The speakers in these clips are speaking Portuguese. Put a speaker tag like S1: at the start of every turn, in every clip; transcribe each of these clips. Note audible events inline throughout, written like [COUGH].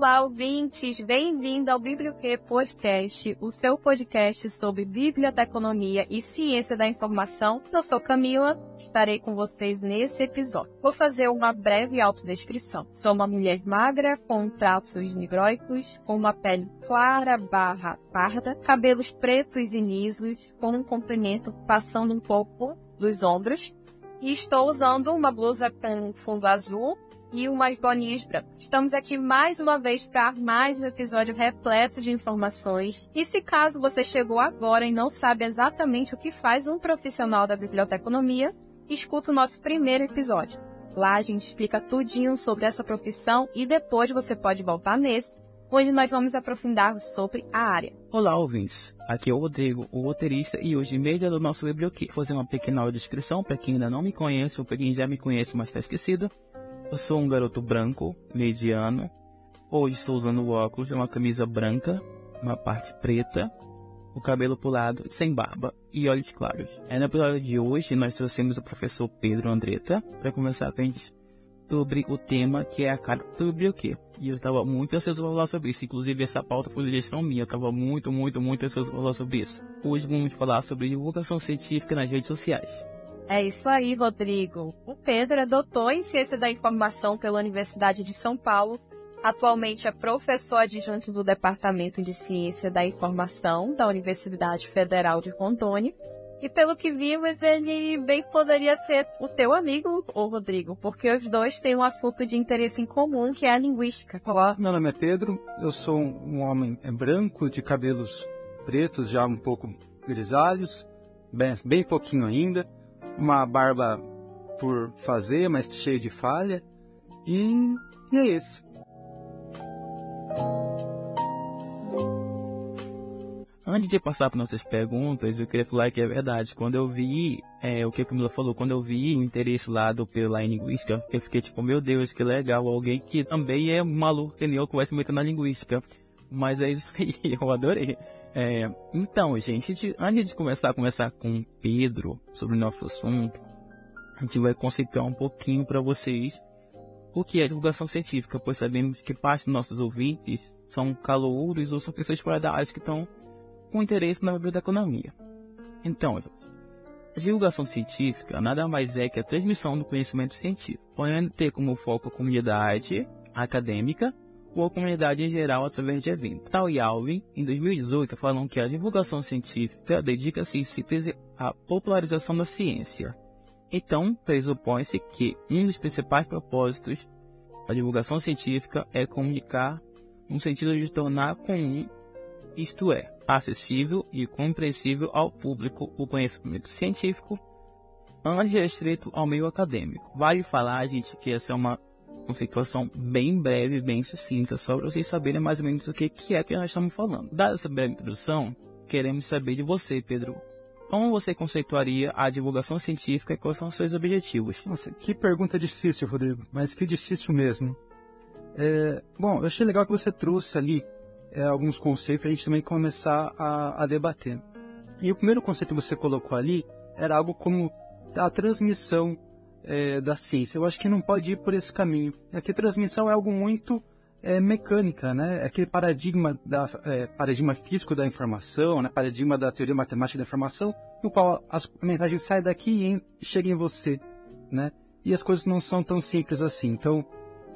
S1: Olá, ouvintes! Bem-vindo ao Biblioquê Podcast, o seu podcast sobre biblioteconomia e ciência da informação. Eu sou Camila, estarei com vocês nesse episódio. Vou fazer uma breve autodescrição. Sou uma mulher magra, com traços negroicos, com uma pele clara barra parda, cabelos pretos e lisos, com um comprimento passando um pouco dos ombros, e estou usando uma blusa com fundo azul e umas bolinhas brancas. Estamos aqui mais uma vez para mais um episódio repleto de informações. E se caso você chegou agora e não sabe exatamente o que faz um profissional da biblioteconomia, escuta o nosso primeiro episódio. Lá a gente explica tudinho sobre essa profissão e depois você pode voltar nesse, onde nós vamos aprofundar sobre a área.
S2: Olá, ouvintes. Aqui é o Rodrigo, o roteirista, e hoje, em meio do nosso biblioquê, vou fazer uma pequena descrição para quem ainda não me conhece ou para quem já me conhece, mas está esquecido. Eu sou um garoto branco, mediano. Hoje estou usando óculos, uma camisa branca, uma parte preta, o cabelo pulado, sem barba e olhos claros. É no episódio de hoje nós trouxemos o professor Pedro Andretta para conversar com a gente sobre o tema que é a carta do biblioquê. E eu estava muito ansioso para falar sobre isso. Inclusive, essa pauta foi sugestão minha. Eu estava muito, muito, muito ansioso para falar sobre isso. Hoje vamos falar sobre divulgação científica nas redes sociais.
S1: É isso aí, Rodrigo. O Pedro é doutor em Ciência da Informação pela Universidade de São Paulo. Atualmente é professor adjunto do Departamento de Ciência da Informação da Universidade Federal de Rondônia. E pelo que vimos, ele bem poderia ser o teu amigo, ô Rodrigo, porque os dois têm um assunto de interesse em comum, que é a linguística.
S3: Olá, meu nome é Pedro, eu sou um homem branco, de cabelos pretos, já um pouco grisalhos, bem, bem pouquinho ainda uma barba por fazer, mas cheia de falha. E, e é isso.
S2: Antes de passar para nossas perguntas, eu queria falar que é verdade. Quando eu vi é, o que a Camila falou, quando eu vi o interesse lá do pela linguística, eu fiquei tipo, meu Deus, que legal, alguém que também é maluco que nem eu que vai se meter na linguística. Mas é isso aí, [LAUGHS] eu adorei. É, então, gente, antes de começar a conversar com Pedro sobre o nosso assunto, a gente vai conceituar um pouquinho para vocês o que é divulgação científica, pois sabemos que parte dos nossos ouvintes são calouros ou são pessoas fora da área que estão com interesse na biblioteconomia. Então, a divulgação científica nada mais é que a transmissão do conhecimento científico, podendo ter como foco a comunidade acadêmica ou a comunidade em geral através de eventos. Tal e Alvin, em 2018, falam que a divulgação científica dedica-se à popularização da ciência. Então, pressupõe-se que um dos principais propósitos da divulgação científica é comunicar no sentido de tornar comum, isto é, acessível e compreensível ao público o conhecimento científico, antes restrito ao meio acadêmico. Vale falar, gente, que essa é uma conceituação bem breve, bem sucinta, só para vocês saberem mais ou menos o que, que é que nós estamos falando. Dada essa breve introdução, queremos saber de você, Pedro. Como você conceituaria a divulgação científica e quais são os seus objetivos?
S3: Nossa, que pergunta difícil, Rodrigo, mas que difícil mesmo. É, bom, eu achei legal que você trouxe ali é, alguns conceitos para a gente também começar a, a debater. E o primeiro conceito que você colocou ali era algo como a transmissão é, da ciência. Eu acho que não pode ir por esse caminho. É que transmissão é algo muito é, mecânica, né? É aquele paradigma da é, paradigma físico da informação, né? Paradigma da teoria matemática da informação, no qual a mensagem sai daqui e chega em você, né? E as coisas não são tão simples assim. Então,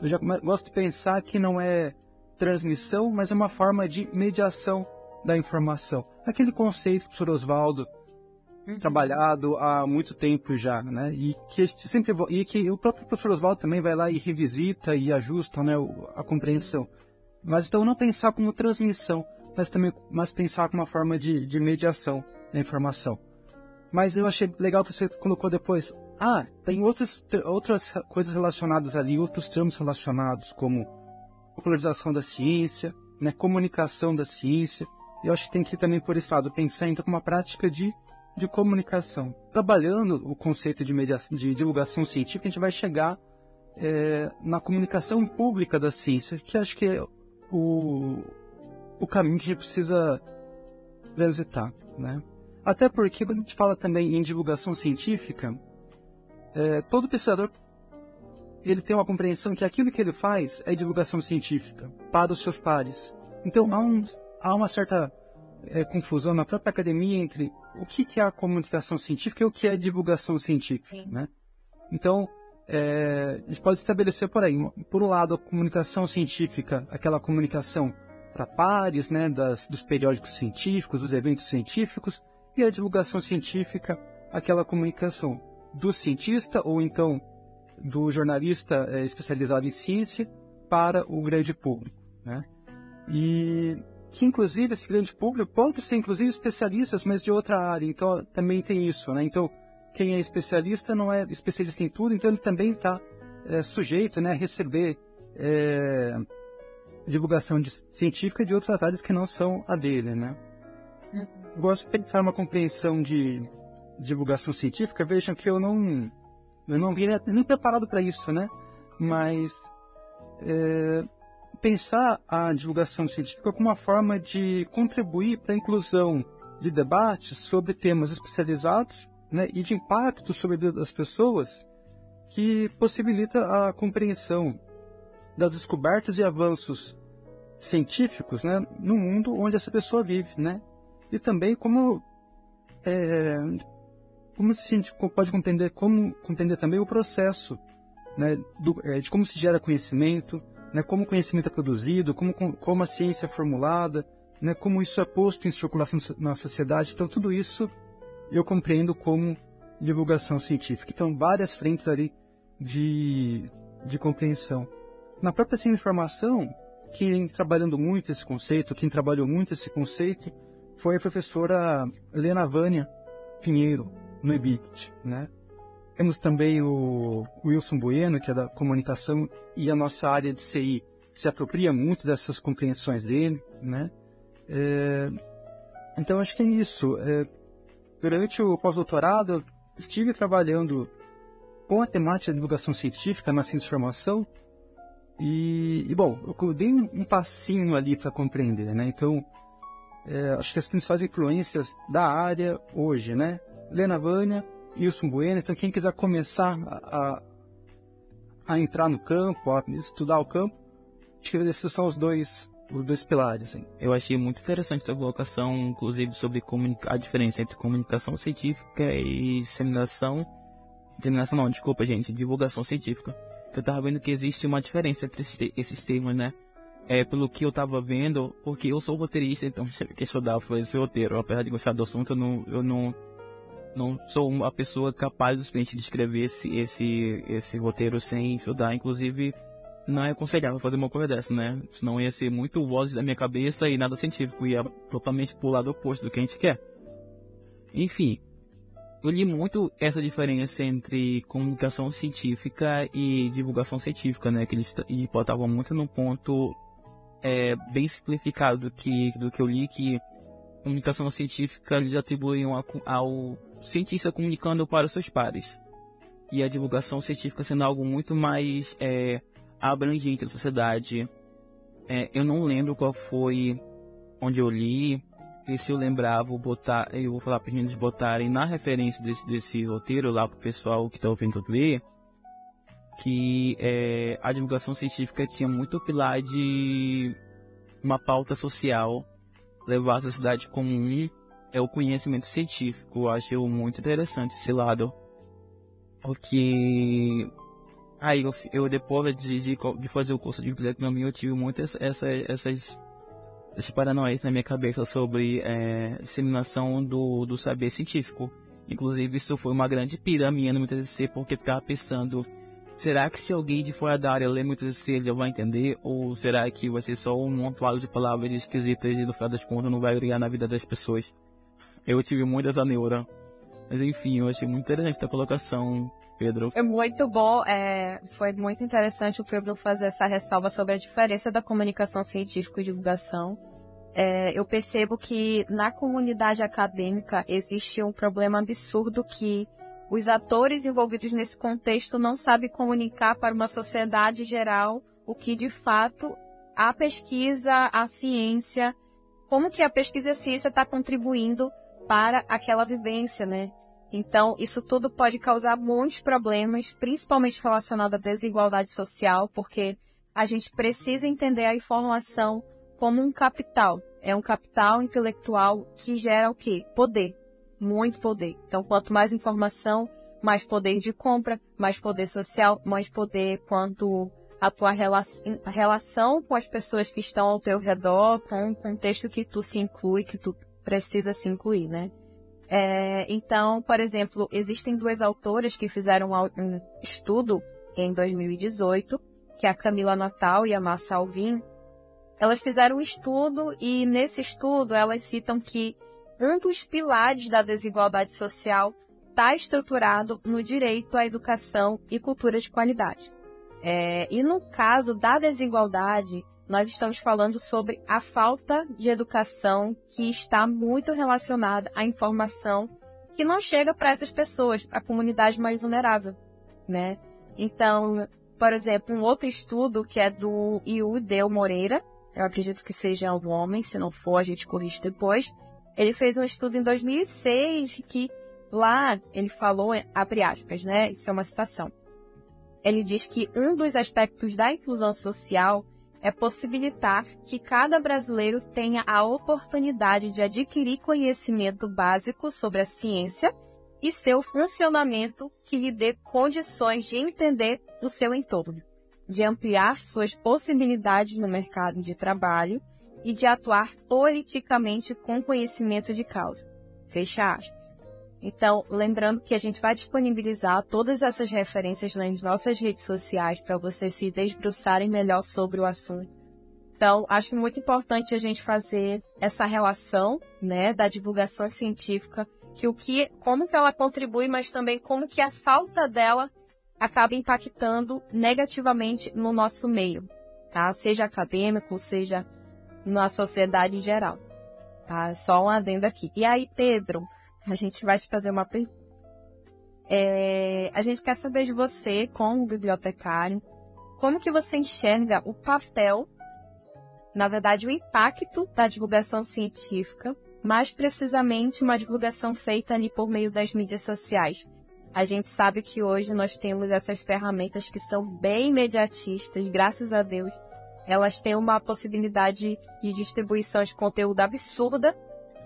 S3: eu já gosto de pensar que não é transmissão, mas é uma forma de mediação da informação. Aquele conceito que o professor Oswaldo uhum. trabalhado há muito tempo já, né? E que sempre e que o próprio professor Oswaldo também vai lá e revisita e ajusta, né, a compreensão. Mas então não pensar como transmissão, mas também mas pensar como uma forma de, de mediação da informação. Mas eu achei legal que você colocou depois. Ah, tem outras, outras coisas relacionadas ali, outros termos relacionados, como popularização da ciência, né, comunicação da ciência. Eu acho que tem que ir também por esse lado, pensar então como uma prática de de comunicação. Trabalhando o conceito de, mediação, de divulgação científica, a gente vai chegar é, na comunicação pública da ciência, que acho que é o, o caminho que a gente precisa transitar. Né? Até porque, quando a gente fala também em divulgação científica, é, todo pesquisador ele tem uma compreensão que aquilo que ele faz é divulgação científica para os seus pares. Então há, um, há uma certa é, confusão na própria academia entre o que, que é a comunicação científica e o que é divulgação científica, né? Então, é, a gente pode estabelecer por aí, por um lado, a comunicação científica, aquela comunicação para pares, né, das, dos periódicos científicos, dos eventos científicos, e a divulgação científica, aquela comunicação do cientista ou então do jornalista é, especializado em ciência para o grande público, né? E que inclusive esse grande público pode ser inclusive especialistas, mas de outra área. Então também tem isso, né? Então quem é especialista não é especialista em tudo, então ele também está é, sujeito, né, a receber é, divulgação de, científica de outras áreas que não são a dele, né? Eu gosto de pensar uma compreensão de divulgação científica. Vejam que eu não eu não vim nem preparado para isso, né? Mas é, pensar a divulgação científica como uma forma de contribuir para a inclusão de debates sobre temas especializados né, e de impacto sobre a vida das pessoas que possibilita a compreensão das descobertas e avanços científicos né, no mundo onde essa pessoa vive, né? E também como é, como a gente pode compreender como compreender também o processo né, do, é, de como se gera conhecimento, né, como o conhecimento é produzido, como, como a ciência é formulada, né, como isso é posto em circulação na sociedade. Então, tudo isso eu compreendo como divulgação científica. Então, várias frentes ali de, de compreensão. Na própria ciência de informação, quem trabalhando muito esse conceito, quem trabalhou muito esse conceito, foi a professora Helena Vânia Pinheiro, no EBIT, né? Temos também o Wilson Bueno, que é da comunicação, e a nossa área de CI se apropria muito dessas compreensões dele, né? É, então, acho que é isso. É, durante o pós-doutorado, estive trabalhando com a temática de divulgação científica na ciência de formação, e, e, bom, eu dei um, passinho ali para compreender, né? Então, é, acho que as principais influências da área hoje, né? Lena Vânia, Wilson Bueno. Então, quem quiser começar a, a entrar no campo, a estudar o campo, acho que esses são os dois, os dois pilares.
S2: Eu achei muito interessante essa colocação, inclusive, sobre a diferença entre comunicação científica e disseminação. Disseminação não, desculpa, gente, divulgação científica. Eu tava vendo que existe uma diferença entre esses termos, né? É, pelo que eu tava vendo, porque eu sou roteirista, então sempre que estudar foi esse roteiro. Apesar de gostar do assunto, eu não, eu não não sou uma pessoa capaz de escrever esse, esse, esse roteiro sem estudar. Inclusive, não é aconselhável fazer uma coisa dessa, né? Senão ia ser muito voz da minha cabeça e nada científico. Ia totalmente pro lado oposto do que a gente quer. Enfim, eu li muito essa diferença entre comunicação científica e divulgação científica, né? Que eles botavam muito no ponto é, bem simplificado do que, do que eu li, que comunicação científica eles atribuíam ao, ao cientista comunicando para os seus pares. E a divulgação científica sendo algo muito mais é, abrangente da sociedade. É, eu não lembro qual foi onde eu li, e se eu lembrar, vou botar, eu vou falar para os meninos botarem na referência desse, desse roteiro lá para o pessoal que está ouvindo ler, que é, a divulgação científica tinha muito pilar de uma pauta social, levar a sociedade comum é o conhecimento científico. Eu acho muito interessante esse lado. Porque aí eu, eu depois de, de, de, fazer o curso de biblioteconomia, eu tive muitas essas, essas, essas paranoias na minha cabeça sobre é, disseminação do, do saber científico. Inclusive, isso foi uma grande pira minha no MTCC, porque ficava pensando, será que se alguém de fora da área ler MTCC, ele vai entender? Ou será que vai ser só um montuado de palavras esquisitas e no final das contas não vai agregar na vida das pessoas? Eu tive muito essa neura. Mas enfim, eu achei muito interessante a colocação, Pedro.
S1: É muito bom, é, foi muito interessante o Pedro fazer essa ressalva sobre a diferença da comunicação científica e divulgação. É, eu percebo que na comunidade acadêmica existe um problema absurdo que os atores envolvidos nesse contexto não sabem comunicar para uma sociedade geral o que de fato a pesquisa, a ciência, como que a pesquisa e a ciência está contribuindo para aquela vivência, né? Então, isso tudo pode causar muitos problemas, principalmente relacionados à desigualdade social, porque a gente precisa entender a informação como um capital. É um capital intelectual que gera o quê? Poder. Muito poder. Então, quanto mais informação, mais poder de compra, mais poder social, mais poder quanto a tua relação com as pessoas que estão ao teu redor, com o contexto que tu se inclui, que tu precisa se incluir, né? É, então, por exemplo, existem duas autoras que fizeram um estudo em 2018 que é a Camila Natal e a Massa Alvim, elas fizeram um estudo e nesse estudo elas citam que um dos pilares da desigualdade social está estruturado no direito à educação e cultura de qualidade. É, e no caso da desigualdade, nós estamos falando sobre a falta de educação que está muito relacionada à informação que não chega para essas pessoas, a comunidade mais vulnerável, né? Então, por exemplo, um outro estudo que é do Iu Del Moreira, eu acredito que seja um homem, se não for, a gente corrige depois. Ele fez um estudo em 2006 que lá ele falou, abre aspas, né? Isso é uma citação. Ele diz que um dos aspectos da inclusão social é possibilitar que cada brasileiro tenha a oportunidade de adquirir conhecimento básico sobre a ciência e seu funcionamento que lhe dê condições de entender o seu entorno, de ampliar suas possibilidades no mercado de trabalho e de atuar politicamente com conhecimento de causa. Fecha aspas. Então, lembrando que a gente vai disponibilizar todas essas referências nas nossas redes sociais para vocês se debruçarem melhor sobre o assunto. Então, acho muito importante a gente fazer essa relação, né, da divulgação científica que o que, como que ela contribui, mas também como que a falta dela acaba impactando negativamente no nosso meio, tá? Seja acadêmico, seja na sociedade em geral, tá? Só um adendo aqui. E aí, Pedro, a gente vai te fazer uma pergunta. É, a gente quer saber de você, como bibliotecário, como que você enxerga o papel, na verdade, o impacto da divulgação científica mais precisamente uma divulgação feita ali por meio das mídias sociais. A gente sabe que hoje nós temos essas ferramentas que são bem imediatistas, graças a Deus. Elas têm uma possibilidade de distribuição de conteúdo absurda,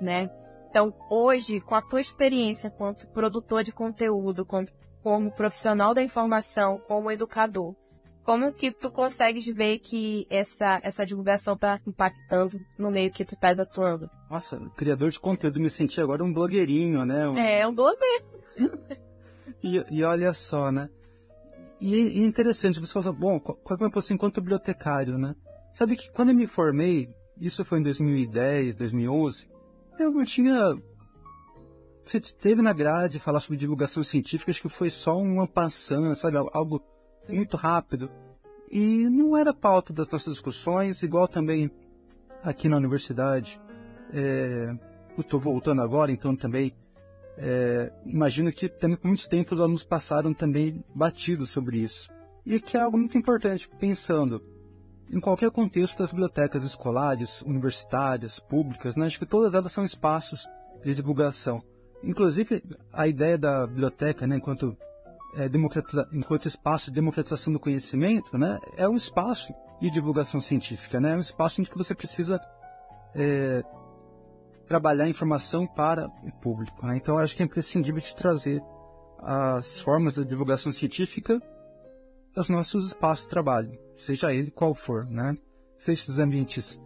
S1: né? Então, hoje, com a tua experiência como produtor de conteúdo, como, como profissional da informação, como educador, como que tu consegues ver que essa, essa divulgação está impactando no meio que tu estás atuando?
S3: Nossa, criador de conteúdo, me senti agora um blogueirinho, né? Um...
S1: É, um blogueiro.
S3: e, e olha só, né? E, e interessante, você falou, bom, qual é a minha posição enquanto bibliotecário, né? Sabe que quando eu me formei, isso foi em 2010, 2011, eu não tinha... Você teve na grade falar sobre divulgação científica, acho que foi só uma passando, sabe? Algo muito rápido. E não era pauta das nossas discussões, igual também aqui na universidade. É, eu estou voltando agora, então também é, imagino que também por muito tempo os alunos passaram também batidos sobre isso. E que é algo muito importante, pensando em qualquer contexto das bibliotecas escolares, universitárias, públicas, né? acho que todas elas são espaços de divulgação. Inclusive, a ideia da biblioteca, né, enquanto é, enquanto espaço de democratização do conhecimento, né, é um espaço de divulgação científica, né, é um espaço em que você precisa é, trabalhar informação para o público. Né? Então, acho que é imprescindível de trazer as formas de divulgação científica aos nossos espaços de trabalho, seja ele qual for, né? Seja os ambientes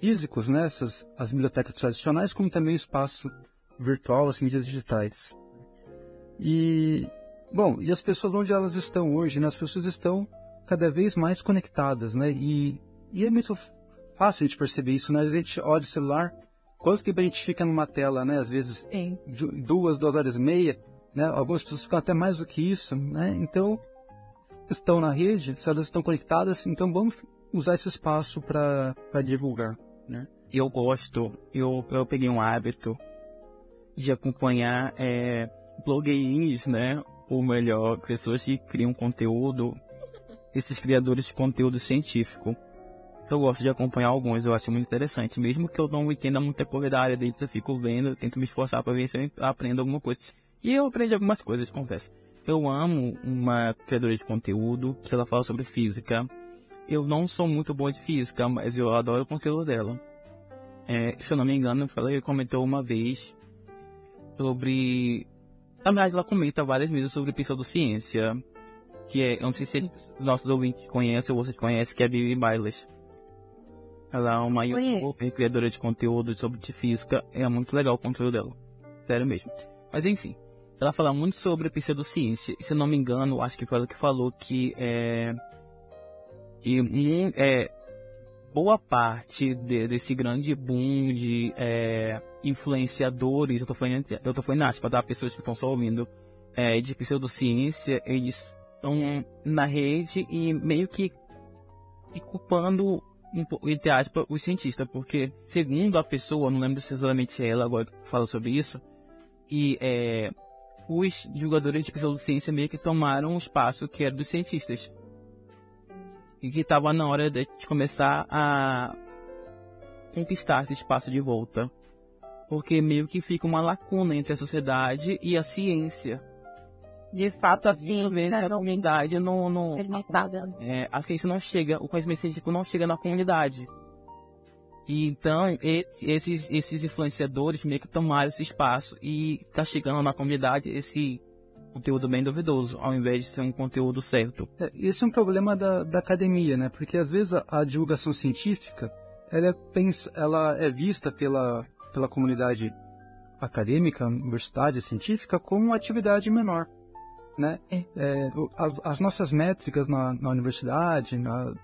S3: físicos, né? Essas, as bibliotecas tradicionais, como também o espaço virtual, as mídias digitais. E Bom, e as pessoas onde elas estão hoje, né? As pessoas estão cada vez mais conectadas, né? E, e é muito fácil de perceber isso, né? A gente olha o celular, quanto que a gente fica numa tela, né? Às vezes Sim. duas, duas horas e meia, né? Algumas pessoas ficam até mais do que isso, né? Então, estão na rede, se elas estão conectadas, então vamos usar esse espaço para divulgar, né?
S2: Eu gosto, eu, eu peguei um hábito de acompanhar é, blogueirinhos, né? ou melhor, pessoas que criam conteúdo, esses criadores de conteúdo científico. Eu gosto de acompanhar alguns, eu acho muito interessante. Mesmo que eu não entenda muita coisa da área deles, eu fico vendo, eu tento me esforçar para ver se eu aprendo alguma coisa. E eu aprendi algumas coisas, confesso. Eu amo uma criadora de conteúdo que ela fala sobre física. Eu não sou muito bom de física, mas eu adoro o conteúdo dela. É, se eu não me engano, ela comentou uma vez sobre. Na verdade, ela comenta várias vezes sobre pseudociência. Que é, eu não sei se nossos ouvintes conhecem ou vocês conhecem, que é a Bibi Bailes. Ela é uma youtuber, criadora de conteúdo sobre física. É muito legal o conteúdo dela. Sério mesmo. Mas enfim. Ela fala muito sobre pseudociência. Se eu não me engano, acho que foi ela que falou que é. E um, é, boa parte de, desse grande boom de é, influenciadores, eu tô falando, eu tô falando aspas, tá? Pessoas que estão só ouvindo, é, de pseudociência, eles estão na rede e meio que e culpando, entre aspas, os cientistas, porque segundo a pessoa, não lembro se exatamente é ela agora fala sobre isso, e é, os jogadores de pseudociência meio que tomaram o espaço que era dos cientistas. E que estava na hora de começar a conquistar esse espaço de volta. Porque meio que fica uma lacuna entre a sociedade e a ciência.
S1: De fato, a ciência
S2: a comunidade não, não é, a ciência não chega, o conhecimento científico não chega na comunidade. E então, e, esses, esses influenciadores meio que tomaram esse espaço e tá chegando na comunidade esse conteúdo bem duvidoso, ao invés de ser um conteúdo certo.
S3: É, esse é um problema da, da academia, né? Porque às vezes a, a divulgação científica ela é, pensa, ela é vista pela, pela comunidade acadêmica, universitária, científica, como uma atividade menor. Né? É. É, as, as, nossas métricas na, na universidade, na,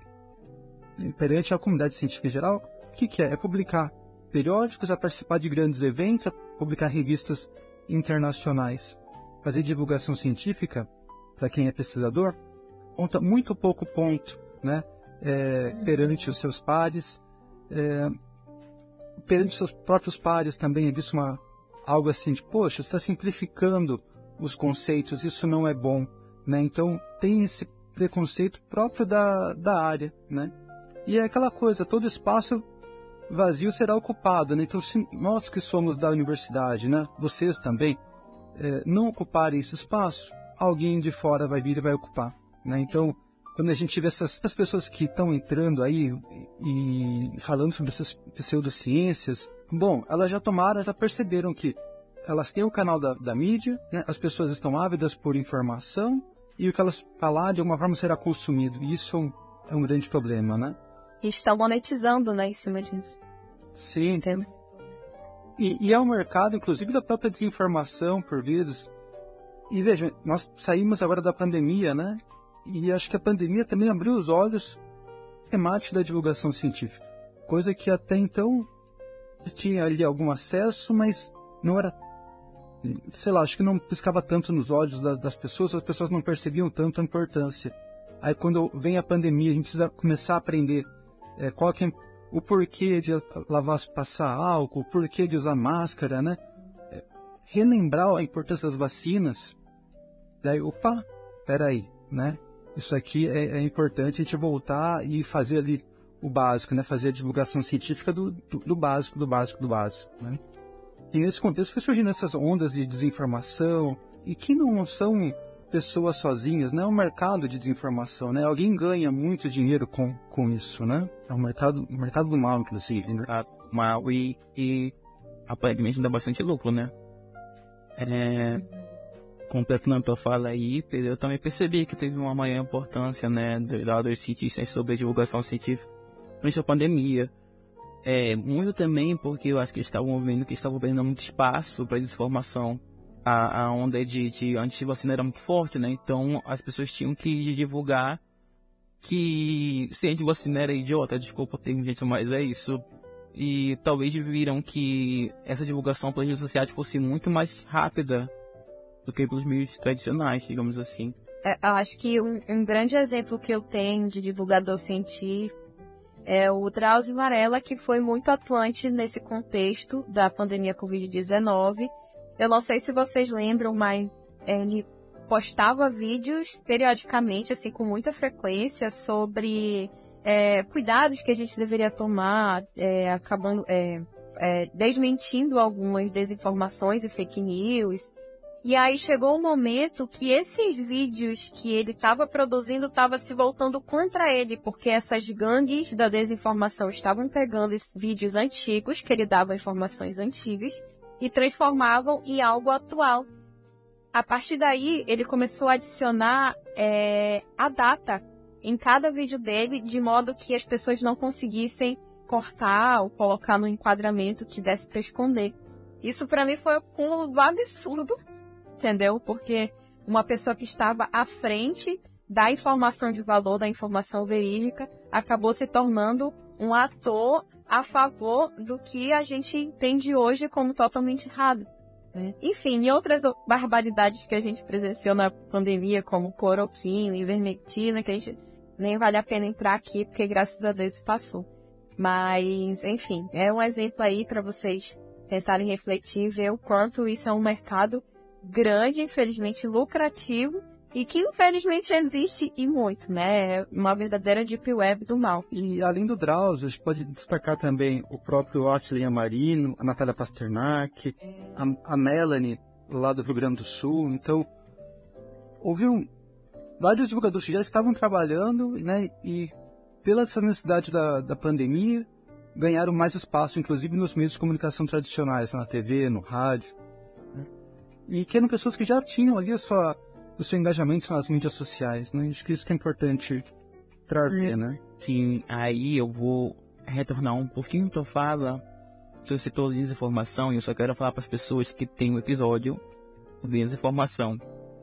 S3: perante a comunidade científica em geral, o que, que é? É publicar periódicos, a participar de grandes eventos, a publicar revistas internacionais. Fazer divulgação científica, para quem é pesquisador, conta muito pouco ponto, né? É, perante os seus pares, é, perante os seus próprios pares também é visto uma, algo assim de, poxa, está simplificando os conceitos, isso não é bom, né? Então tem esse preconceito próprio da, da área, né? E é aquela coisa, todo espaço vazio será ocupado, né? Então, se nós que somos da universidade, né, vocês também, é, não ocuparem esse espaço, alguém de fora vai vir e vai ocupar, né? Então, quando a gente vê essas, pessoas que estão entrando aí e falando sobre essas pseudociências, bom, elas já tomaram, já perceberam que elas têm o canal da, da mídia, né? as pessoas estão ávidas por informação e o que elas falar de alguma forma será consumido. E isso é um, é um grande problema, né?
S1: E estão monetizando, né, em cima disso.
S3: Sim. Entendo. E, e é um mercado, inclusive, da própria desinformação, por vezes. E veja, nós saímos agora da pandemia, né? E acho que a pandemia também abriu os olhos temática da divulgação científica. Coisa que até então tinha ali algum acesso, mas não era. Sei lá, acho que não piscava tanto nos olhos das, das pessoas, as pessoas não percebiam tanto a importância. Aí quando vem a pandemia, a gente precisa começar a aprender é, qual que é o porquê de lavar, passar álcool, o porquê de usar máscara, né? É, relembrar a importância das vacinas. Daí, opa, peraí, né? Isso aqui é, é importante a gente voltar e fazer ali o básico, né? Fazer a divulgação científica do, do, do básico, do básico, do básico, né? E nesse contexto foi surgindo essas ondas de desinformação e que não são pessoas sozinhas, né? É um mercado de desinformação, né? Alguém ganha muito dinheiro com, com isso, né? É um mercado, um mercado do mal, inclusive. Né?
S2: Mal e, e aparentemente dá bastante lucro, né? É, completando a tua fala aí, eu também percebi que teve uma maior importância, né, dos cientistas sobre a divulgação científica durante a pandemia. É, muito também porque eu acho que eles estavam vendo que estavam perdendo muito espaço para desinformação a, a onda de, de antivacina era muito forte, né? Então as pessoas tinham que divulgar que se antivacina era idiota, desculpa ter gente, mas é isso. E talvez viram que essa divulgação pelas redes sociais fosse muito mais rápida do que pelos meios tradicionais, digamos assim.
S1: É, eu acho que um, um, grande exemplo que eu tenho de divulgador científico é o Drauzio Varela, que foi muito atuante nesse contexto da pandemia Covid-19 eu não sei se vocês lembram, mas ele postava vídeos periodicamente, assim, com muita frequência, sobre é, cuidados que a gente deveria tomar, é, acabando, é, é, desmentindo algumas desinformações e fake news. E aí chegou um momento que esses vídeos que ele estava produzindo estavam se voltando contra ele, porque essas gangues da desinformação estavam pegando esses vídeos antigos, que ele dava informações antigas, e transformavam em algo atual. A partir daí, ele começou a adicionar é, a data em cada vídeo dele, de modo que as pessoas não conseguissem cortar ou colocar no enquadramento que desse para esconder. Isso para mim foi um absurdo entendeu? Porque uma pessoa que estava à frente da informação de valor, da informação verídica, acabou se tornando um ator a favor do que a gente entende hoje como totalmente errado. Né? Enfim, e outras barbaridades que a gente presenciou na pandemia, como cloroquina, ivermectina, que a gente nem vale a pena entrar aqui, porque graças a Deus passou. Mas, enfim, é um exemplo aí para vocês tentarem refletir e ver o quanto isso é um mercado grande, infelizmente lucrativo, e que infelizmente existe e muito, né? É uma verdadeira deep web do mal.
S3: E além do Drauzio, a gente pode destacar também o próprio Ashley Amarino, a Natália Pasternak, a, a Melanie, lá do Rio Grande do Sul. Então, houve um, vários divulgadores que já estavam trabalhando, né? E pela essa necessidade da, da pandemia, ganharam mais espaço, inclusive nos meios de comunicação tradicionais, na TV, no rádio e que eram pessoas que já tinham ali a sua, o seu engajamento nas mídias sociais, né? Acho que isso que é importante trazer, né?
S2: Sim, aí eu vou retornar um pouquinho tua fala. Você citou desinformação e eu só quero falar para as pessoas que tem um episódio de desinformação.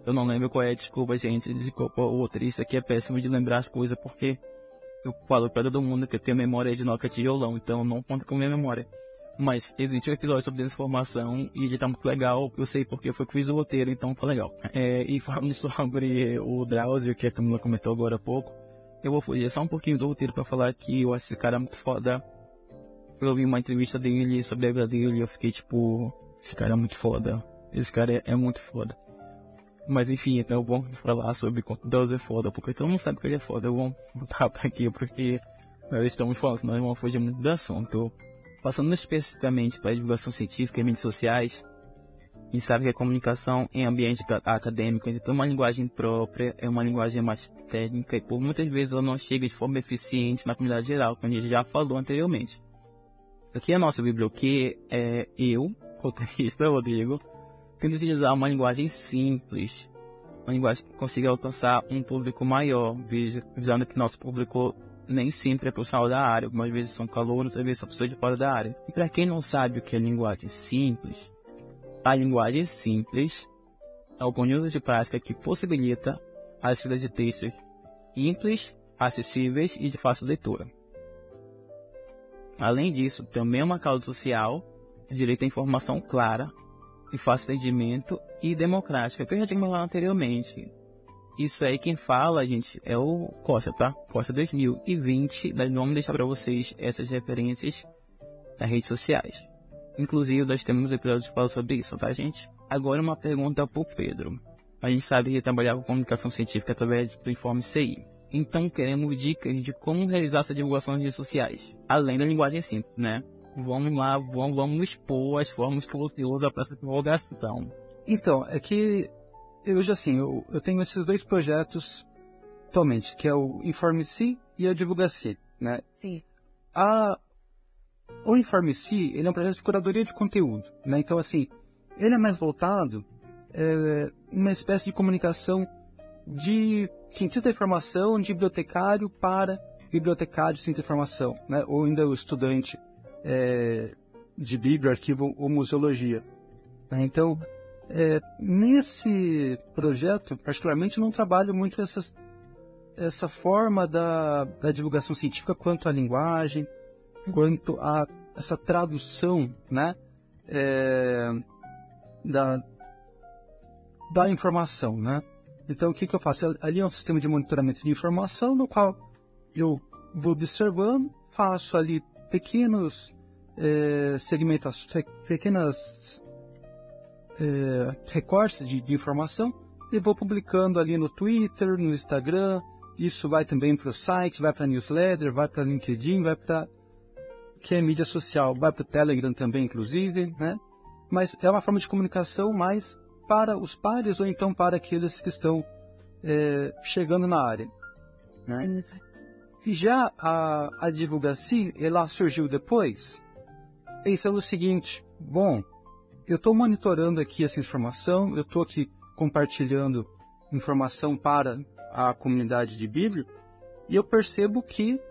S2: Eu não lembro qual é, desculpa gente, desculpa outra. Isso aqui é péssimo de lembrar as coisas porque eu falo para todo mundo que eu tenho memória de noca tijolão, então não conta com minha memória. Mas existe um episódio sobre desinformação e ele tá muito legal. Eu sei porque foi que fiz o roteiro, então tá legal. É, e falando [LAUGHS] sobre o Drauzio, que a Camila comentou agora há pouco, eu vou fugir só um pouquinho do roteiro para falar que eu acho esse cara muito foda. Eu vi uma entrevista dele sobre a vida dele e eu fiquei tipo, esse cara é muito foda. Esse cara é, é muito foda. Mas enfim, então eu vou falar sobre o Deus é foda, porque todo mundo sabe que ele é foda. Eu vou botar [LAUGHS] pra aqui porque nós estamos falando, nós vamos fugir muito do assunto. Passando especificamente para a divulgação científica e mídias sociais, a gente sabe que a comunicação em ambiente acadêmico tem uma linguagem própria, é uma linguagem mais técnica e por muitas vezes ela não chega de forma eficiente na comunidade geral, como a gente já falou anteriormente. Aqui a nossa biblioteca é eu, [LAUGHS] roteirista Rodrigo, tendo utilizar uma linguagem simples, uma linguagem que consiga alcançar um público maior, visando que nosso público nem sempre é profissional da área, algumas vezes são calouros, outras vezes são pessoas de fora da área. E para quem não sabe o que é linguagem simples, a linguagem simples é o conjunto de prática que possibilita a escrita de textos simples, acessíveis e de fácil leitura. Além disso, também é uma causa social, direito à informação clara, de fácil entendimento e democrática, que eu já tinha falado anteriormente. Isso aí quem fala, gente, é o Costa, tá? Costa 2020. Nós vamos deixar para vocês essas referências nas redes sociais. Inclusive, nós temos episódios que falam sobre isso, tá, gente? Agora uma pergunta pro Pedro. A gente sabe que trabalhar com comunicação científica através do Informe CI. Então queremos dicas de como realizar essa divulgação nas redes sociais. Além da linguagem simples, né? Vamos lá, vamos, vamos expor as formas que você usa para essa divulgação.
S3: Então, é que já assim, eu, eu tenho esses dois projetos atualmente, que é o Informe-se e a Divulga-se, né?
S1: Sim.
S3: A, o Informe-se, ele é um projeto de curadoria de conteúdo, né? Então, assim, ele é mais voltado é, uma espécie de comunicação de cientista da informação, de bibliotecário para bibliotecário de ciência da informação, né? Ou ainda o estudante é, de Bíblia, arquivo ou museologia. Né? Então, é, nesse projeto, particularmente, não trabalho muito essas, essa forma da, da divulgação científica quanto à linguagem, quanto a essa tradução, né, é, da, da informação, né. Então, o que, que eu faço? Ali é um sistema de monitoramento de informação, no qual eu vou observando, faço ali pequenos é, segmentações, pequenas é, recortes de, de, informação e vou publicando ali no Twitter, no Instagram. Isso vai também para o site, vai para newsletter, vai para LinkedIn, vai para que é mídia social, vai para o Telegram também, inclusive, né? Mas é uma forma de comunicação mais para os pares ou então para aqueles que estão é, chegando na área. Né? E já a, a divulgação, ela surgiu depois, pensando o seguinte, bom, eu estou monitorando aqui essa informação, eu estou aqui compartilhando informação para a comunidade de Bíblia, e eu percebo que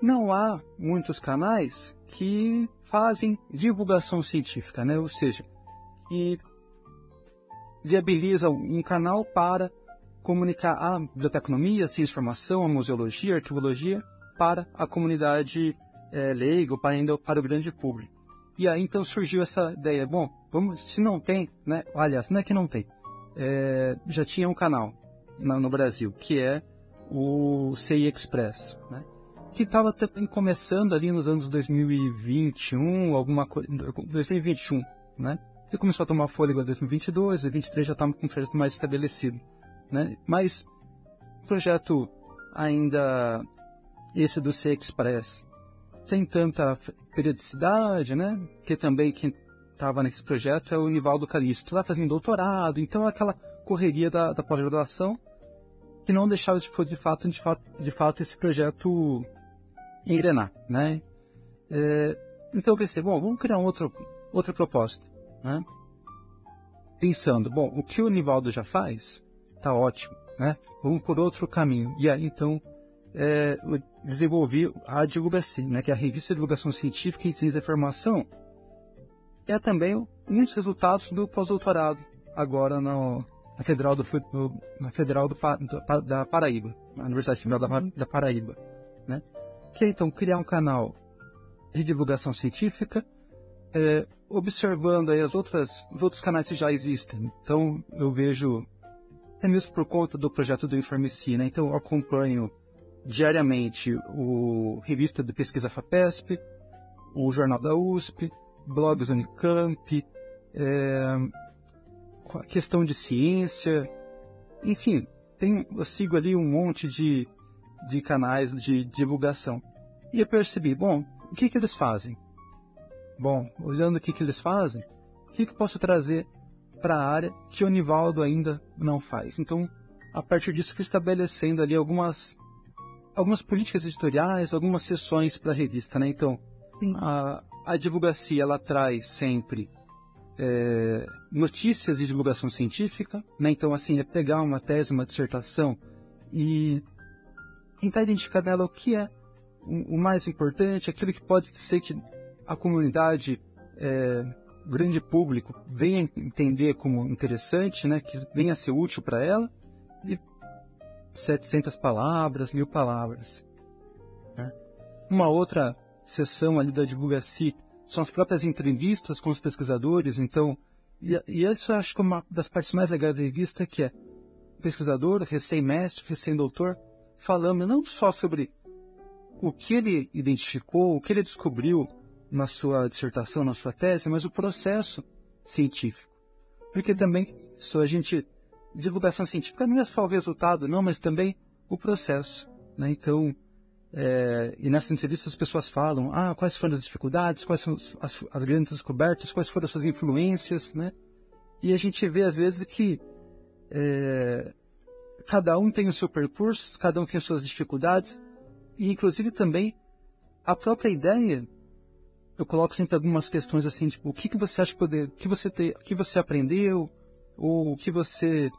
S3: não há muitos canais que fazem divulgação científica, né? ou seja, que viabilizam um canal para comunicar a biblioteconomia, a ciência informação, a museologia, a arquivologia para a comunidade é, leiga, para ainda para o grande público. E aí então surgiu essa ideia, bom, vamos, se não tem, né? Aliás, não é que não tem, é, já tinha um canal no, no Brasil que é o CI Express, né? Que estava também começando ali nos anos 2021, alguma coisa, 2021, né? E começou a tomar fôlego em 2022, 2023 já estava com um projeto mais estabelecido né? Mas o projeto ainda esse do C Express sem tanta periodicidade, né? Que também quem estava nesse projeto é o Nivaldo Calixto, lá fazendo doutorado, então aquela correria da, da pós-graduação que não deixava de, de, fato, de, fato, de fato esse projeto engrenar, né? É, então eu pensei, bom, vamos criar outro, outra proposta, né? Pensando, bom, o que o Nivaldo já faz, tá ótimo, né? Vamos por outro caminho. E aí, então, é, desenvolvi a Divulgaci, né? Que é a Revista de Divulgação Científica e Ciência da Informação. É também muitos resultados do pós-doutorado, agora no, na Federal, do, na Federal do, do, da Paraíba, na Universidade Federal da, da Paraíba, né? Que é, então, criar um canal de divulgação científica, é, observando aí as outras, os outros canais que já existem. Então, eu vejo até mesmo por conta do projeto do Informici, né? Então eu acompanho diariamente o revista de pesquisa FAPESP, o jornal da USP, blogs Unicamp, é, questão de ciência, enfim, tem, eu sigo ali um monte de, de canais de divulgação. E eu percebi, bom, o que, que eles fazem? Bom, olhando o que, que eles fazem, o que, que eu posso trazer para a área que o Nivaldo ainda não faz. Então, a partir disso, fui estabelecendo ali algumas, algumas políticas editoriais, algumas sessões para a revista. Né? Então, a, a divulgação ela traz sempre é, notícias de divulgação científica. Né? Então, assim, é pegar uma tese, uma dissertação e tentar identificar nela o que é o, o mais importante, aquilo que pode ser que a comunidade é, grande público venha entender como interessante, né, que venha ser útil para ela, e 700 palavras, mil palavras. Né? Uma outra sessão ali da divulgação são as próprias entrevistas com os pesquisadores, então, e, e isso eu acho que é uma das partes mais legais da revista, que é pesquisador, recém-mestre, recém-doutor, falando não só sobre o que ele identificou, o que ele descobriu, na sua dissertação, na sua tese, mas o processo científico. Porque também, se a gente. Divulgação científica não é só o resultado, não, mas também o processo. Né? Então, é, e nessa entrevista as pessoas falam, ah, quais foram as dificuldades, quais são as, as, grandes descobertas, quais foram as suas influências, né? E a gente vê às vezes que é, cada um tem o seu percurso, cada um tem as suas dificuldades, e inclusive também a própria ideia eu coloco sempre algumas questões assim, tipo, o que, que você acha poder, que você ter, que você aprendeu, ou o que você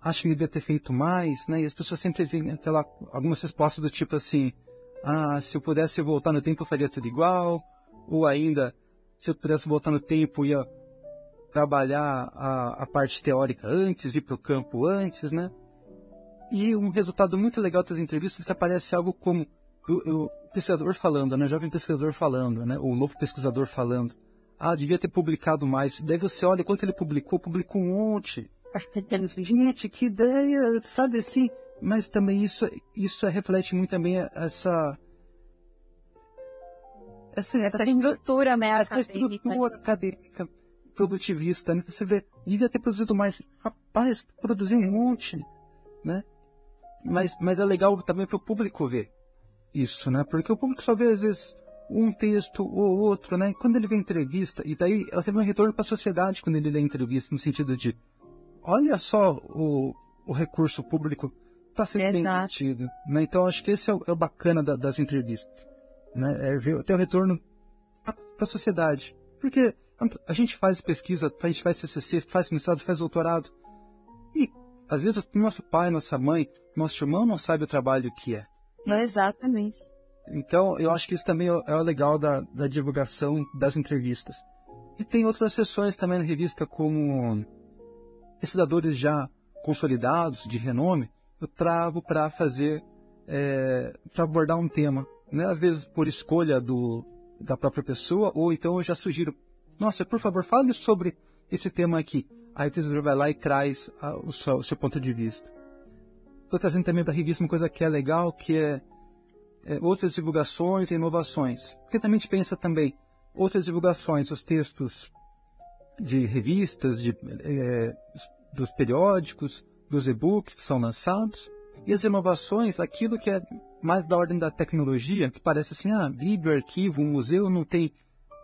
S3: acha que devia ter feito mais, né? E as pessoas sempre vêm aquela, algumas respostas do tipo assim, ah, se eu pudesse voltar no tempo eu faria tudo igual, ou ainda, se eu pudesse voltar no tempo ia trabalhar a, a parte teórica antes, ir para o campo antes, né? E um resultado muito legal das entrevistas é que aparece algo como o, o pesquisador falando, né? Jovem pesquisador falando, né? O novo pesquisador falando. Ah, devia ter publicado mais. Daí você olha quanto ele publicou, publicou um monte. Gente, que ideia, sabe assim? Mas também isso, isso reflete muito também essa
S1: essa, essa estrutura, né,
S3: essa acadêmica. estrutura acadêmica produtivista, né? Você vê, devia ter produzido mais. Rapaz, produziu um monte, né? Mas, mas é legal também para o público ver isso, né? Porque o público só vê, às vezes, um texto ou outro, né? Quando ele vê entrevista, e daí ela teve um retorno para a sociedade quando ele lê entrevista, no sentido de olha só o, o recurso público está sendo bem investido. Né? Então, acho que esse é o, é o bacana da- das entrevistas. Né? É ver, ter o retorno para a sociedade. Porque a, gente faz pesquisa, a gente faz CCC, faz mestrado, faz doutorado. E, às vezes, nosso pai, nossa mãe, nosso irmão não sabe o trabalho que é.
S1: Exatamente.
S3: Então, eu acho que isso também é o legal da, da divulgação das entrevistas. E tem outras sessões também na revista, como esses dadores já consolidados, de renome, eu trago para fazer, para abordar um tema. Né? Às vezes por escolha do, da própria pessoa, ou então eu já sugiro, nossa, por favor, fale sobre esse tema aqui. Aí o pesquisador vai lá e traz ah, o, seu, o seu ponto de vista. Estou trazendo também para a revista uma coisa que é legal, que é é, outras divulgações e inovações. Porque também a gente pensa também outras divulgações, os textos de revistas, de, é, dos periódicos, dos e-books que são lançados, e as inovações, aquilo que é mais da ordem da tecnologia, que parece assim, ah, livro, arquivo, um museu não tem,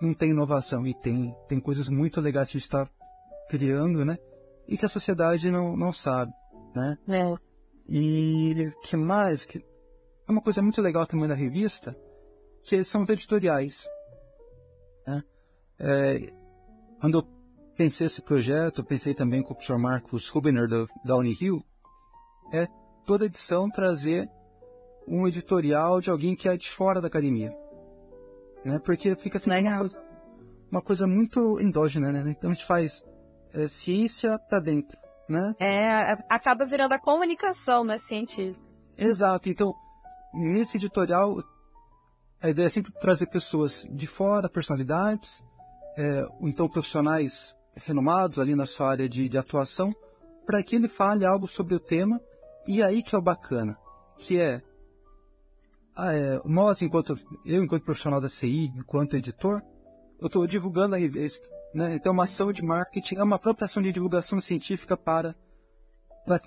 S3: não tem inovação. E tem, tem coisas muito legais que a gente está criando, né? E que a sociedade não, não sabe, né?
S1: É.
S3: E que mais? Que é uma coisa muito legal também da revista, que são os editoriais. Né? É, quando eu pensei esse projeto, pensei também com o professor Marcos Rubiner da, da Unirio, é toda edição trazer um editorial de alguém que é de fora da academia. Né? Porque fica assim, uma coisa, uma coisa muito endógena, né? Então a gente faz é, ciência para dentro, né?
S1: É, acaba virando a comunicação, né, científica.
S3: Exato. Então, nesse editorial, a ideia é sempre trazer pessoas de fora, personalidades, é, ou então profissionais renomados ali na sua área de, de atuação, para que ele fale algo sobre o tema. E aí que é o bacana, que é, ah, é, nós, enquanto eu, enquanto profissional da CI, enquanto editor, eu estou divulgando a revista. Né? Então, uma ação de marketing é uma própria ação de divulgação científica para, para,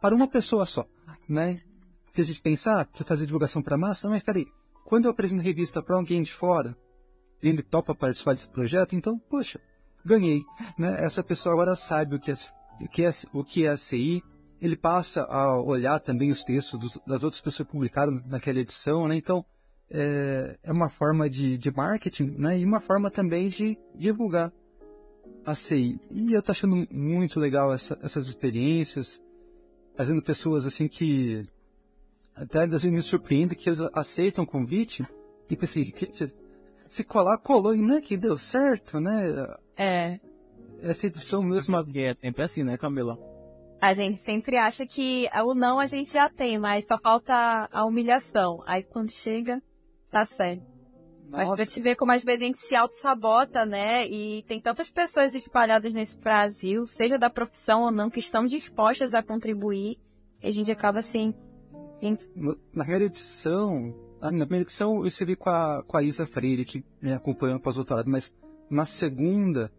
S3: para uma pessoa só. Né? que a gente pensar, ah, precisa fazer divulgação para massa, mas peraí, quando eu apresento revista para alguém de fora, ele topa participar desse projeto, então, poxa, ganhei. Né? Essa pessoa agora sabe o que é, o que é, o que é a CI, ele passa a olhar também os textos das outras pessoas que publicaram naquela edição, né? então é, é uma forma de, de marketing né? e uma forma também de divulgar a CI. E eu tô achando muito legal essa- essas experiências, trazendo pessoas assim que até às vezes me surpreende que eles aceitam o convite e pensei, "Gente, se colar, colou, e não é que deu certo, né?
S1: É.
S3: Essa edição mesmo,
S2: é sempre assim, né, Camila?
S1: A gente sempre acha que o não a gente já tem, mas só falta a humilhação. Aí quando chega, tá certo. Mas pra te ver como às vezes a gente se auto-sabota, né? E tem tantas pessoas espalhadas nesse Brasil, seja da profissão ou não, que estão dispostas a contribuir. E a gente acaba assim. em-
S3: na edição, na primeira edição eu escrevi com a, com a Isa Freire, que me acompanhou no pós-doutorado, mas na segunda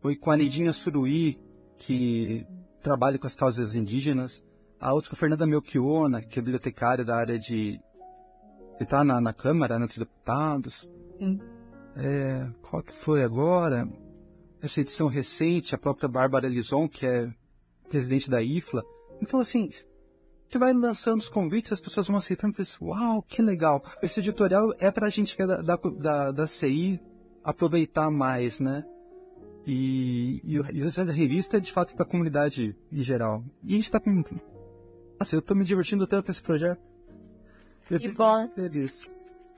S3: foi com a Nidinha Suruí, que trabalha com as causas indígenas, a outra com a Fernanda Melchiona, que é bibliotecária da área de... que está na, na Câmara, né, dos Deputados.
S1: Sim.
S3: É, qual que foi agora? Essa edição recente, a própria Bárbara Lison, que é presidente da IFLA. Então, assim, você vai lançando os convites, as pessoas vão aceitando e pensam, uau, que legal. Esse editorial é pra gente que é da, da, da, da CI aproveitar mais, né? E, e, o- e essa revista é de fato para a comunidade em geral. E a gente tá com. Nossa, eu tô me divertindo tanto nesse projeto. Eu
S1: Que bom.
S3: Feliz.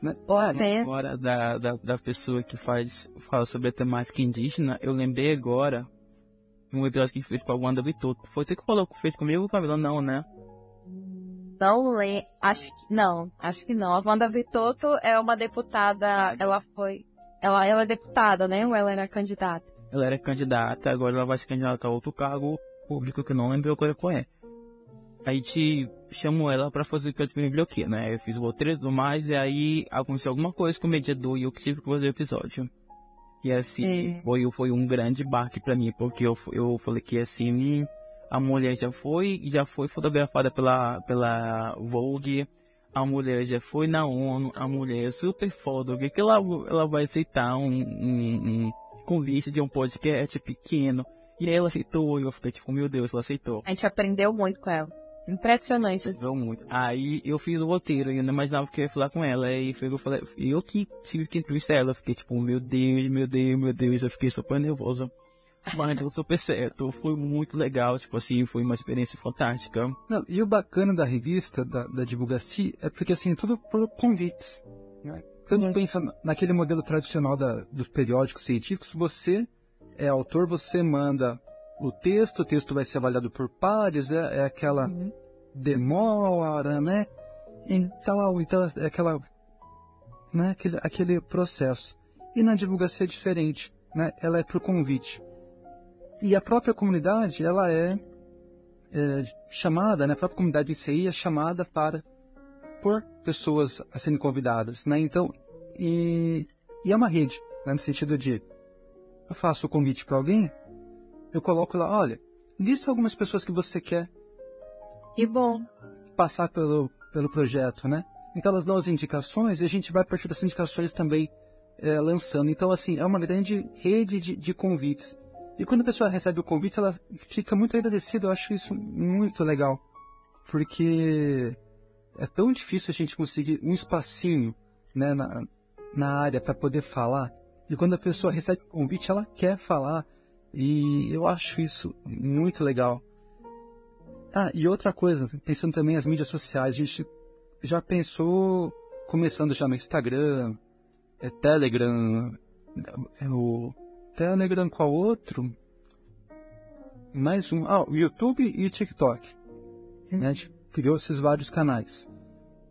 S3: Né?
S1: É.
S2: Agora, da, da, da pessoa que faz, fala sobre a temática indígena, eu lembrei agora de um episódio que foi feito com a Wanda Vitoto. Foi tu que falou que fez comigo, Camila? Não, né?
S1: Não lê. Acho que. Não, acho que não. A Wanda Vitoto é uma deputada. Ela foi. Ela, ela é deputada, né? Ou ela era candidata?
S2: Ela era candidata, agora ela vai se candidatar a outro cargo público que eu não lembro qual é. Aí te chamou ela pra fazer o que eu descobri né? Eu fiz o roteiro e tudo mais, e aí aconteceu alguma coisa com o mediador e eu que tive que fazer o episódio. E assim,
S1: É.
S2: foi, foi um grande baque pra mim, porque eu, eu falei que assim, a mulher já foi, já foi fotografada pela, pela Vogue, a mulher já foi na ONU, a mulher é super foda, que ela, ela vai aceitar um, um, um convite de um podcast pequeno. E aí ela aceitou, e eu fiquei tipo, meu Deus, ela aceitou.
S1: A gente aprendeu muito com ela. Impressionante.
S2: Aceitou muito. Aí eu fiz o roteiro, e eu não imaginava que eu ia falar com ela. E foi eu falei, eu que tive que entrevistar ela. Eu fiquei tipo, meu Deus, meu Deus, meu Deus. Eu fiquei super nervoso. Mas deu super certo. Foi muito legal, tipo assim, foi uma experiência fantástica.
S3: Não, e o bacana da revista, da, da divulgação, é porque assim, é tudo por convites. Né? Quando pensa naquele modelo tradicional da, dos periódicos científicos, você é autor, você manda o texto, o texto vai ser avaliado por pares, é, é aquela
S1: Uhum.
S3: demora, né? Então, então é aquela, né? Aquele, aquele processo. E na divulgação é diferente, né? Ela é por convite. E a própria comunidade, ela é, é chamada, né? A própria comunidade em si é chamada para por pessoas a serem convidadas, né? Então, e, e é uma rede, né? no sentido de eu faço o convite para alguém, eu coloco lá, olha, lista algumas pessoas que você quer
S1: Que bom.
S3: passar pelo, pelo projeto, né? Então elas dão as indicações e a gente vai a partir dessas indicações também é, lançando. Então, assim, é uma grande rede de, de convites. E quando a pessoa recebe o convite, ela fica muito agradecida. Eu acho isso muito legal. Porque é tão difícil a gente conseguir um espacinho né, na, na área para poder falar. E quando a pessoa recebe o convite, ela quer falar. E eu acho isso muito legal. Ah, e outra coisa, pensando também nas mídias sociais, a gente já pensou, começando já no Instagram, é Telegram, é o Telegram qual outro? Mais um, ah, o YouTube e TikTok. Né? A gente criou esses vários canais.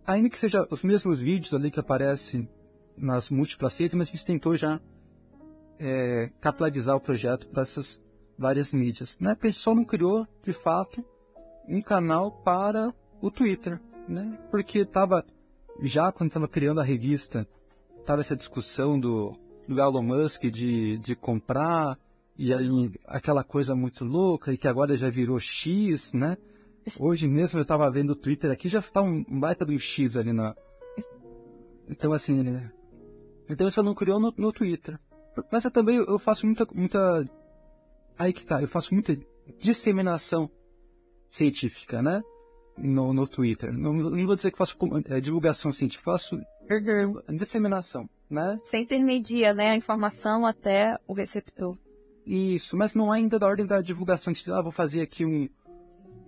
S3: Ainda que seja os mesmos vídeos ali que aparecem nas múltiplas redes, mas a gente tentou já é, capilarizar o projeto para essas várias mídias. Né? A pessoa não criou, de fato, um canal para o Twitter, né? Porque estava já quando estava criando a revista, tava essa discussão do, do Elon Musk de, de comprar e aí aquela coisa muito louca e que agora já virou X, né? Hoje mesmo eu estava vendo o Twitter aqui, já está um, baita do X ali na. Então assim, né? Então isso não criou no, no Twitter. Mas eu também eu faço muita, muita. Aí que tá, eu faço muita disseminação científica, né? No, no Twitter. Não, não vou dizer que faço é, divulgação científica, faço. Disseminação, né?
S1: Você intermedia, né, a informação até o receptor.
S3: Isso, mas não é ainda da ordem da divulgação de ah, vou fazer aqui um,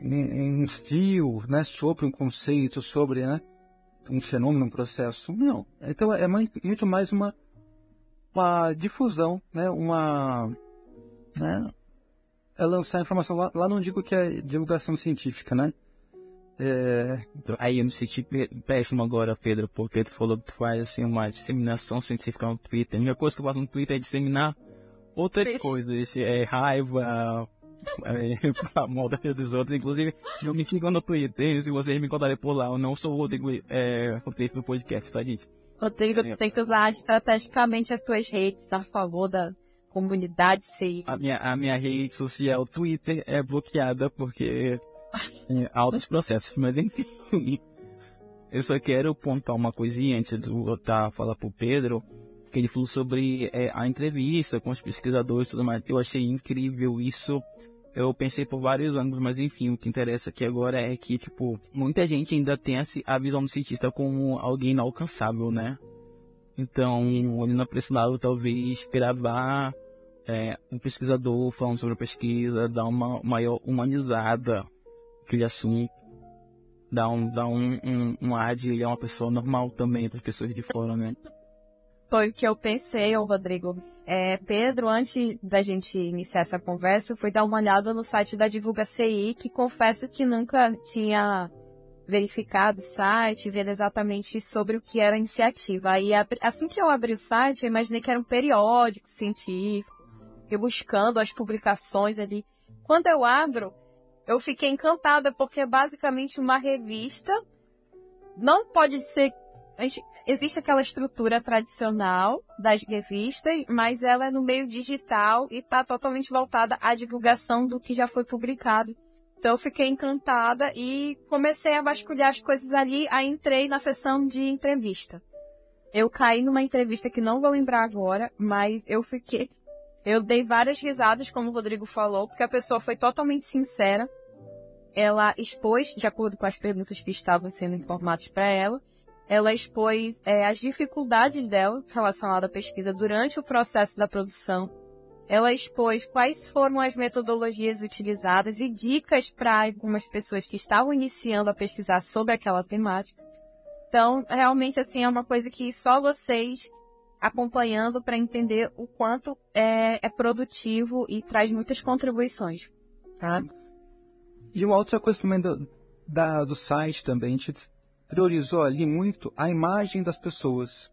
S3: um, um estilo, né, sobre um conceito, sobre, né, um fenômeno, um processo. Não. Então é muito mais uma, uma difusão, né, uma, né, é lançar informação lá, lá não digo que é divulgação científica, né? É,
S2: Aí eu me senti pé- péssimo agora, Pedro, porque tu falou que tu faz assim uma disseminação científica no Twitter. A única coisa que eu faço no Twitter é disseminar outra
S1: Triste.
S2: coisa, esse é raiva, [LAUGHS] é, a mal da vida dos outros. Inclusive, não me sigam no Twitter, se vocês me encontrarem por lá, eu não sou o Rodrigo, é, roteirista do podcast, tá, gente?
S1: Rodrigo, tu tem que usar estrategicamente as tuas redes a favor da comunidade CI.
S2: A minha, a minha rede social Twitter é bloqueada porque é, altos processos, mas enfim. Eu só quero pontuar uma coisinha antes de voltar a falar pro Pedro, que ele falou sobre é, a entrevista com os pesquisadores e tudo mais. Eu achei incrível isso. Eu pensei por vários ângulos, mas enfim, o que interessa aqui agora é que, tipo, muita gente ainda tem esse- a visão do cientista como alguém inalcançável, né? Então, ele não precisava talvez gravar é, um pesquisador falando sobre a pesquisa, dar uma maior humanizada aquele assunto, dar um, dar um, um, um ar de ele é uma pessoa normal também para as pessoas de fora, né?
S1: Foi o que eu pensei, ô Rodrigo. É, Pedro, antes da gente iniciar essa conversa, fui dar uma olhada no site da Divulga CI, que confesso que nunca tinha verificado o site, vendo exatamente sobre o que era a iniciativa. Aí, assim que eu abri o site, eu imaginei que era um periódico científico, eu buscando as publicações ali. Quando eu abro, eu fiquei encantada, porque é basicamente uma revista. Não pode ser existe aquela estrutura tradicional das revistas, mas ela é no meio digital e está totalmente voltada à divulgação do que já foi publicado. Então eu fiquei encantada e comecei a vasculhar as coisas ali, aí entrei na sessão de entrevista. Eu caí numa entrevista que não vou lembrar agora, mas eu fiquei Eu dei várias risadas, como o Rodrigo falou, porque a pessoa foi totalmente sincera. Ela expôs, de acordo com as perguntas que estavam sendo informadas para ela, ela expôs é, as dificuldades dela relacionadas à pesquisa durante o processo da produção. Ela expôs quais foram as metodologias utilizadas e dicas para algumas pessoas que estavam iniciando a pesquisar sobre aquela temática. Então, realmente, assim, é uma coisa que só vocês acompanhando para entender o quanto é, é, produtivo e traz muitas contribuições. Tá?
S3: E uma outra coisa também do, da, do site também, a gente priorizou ali muito a imagem das pessoas.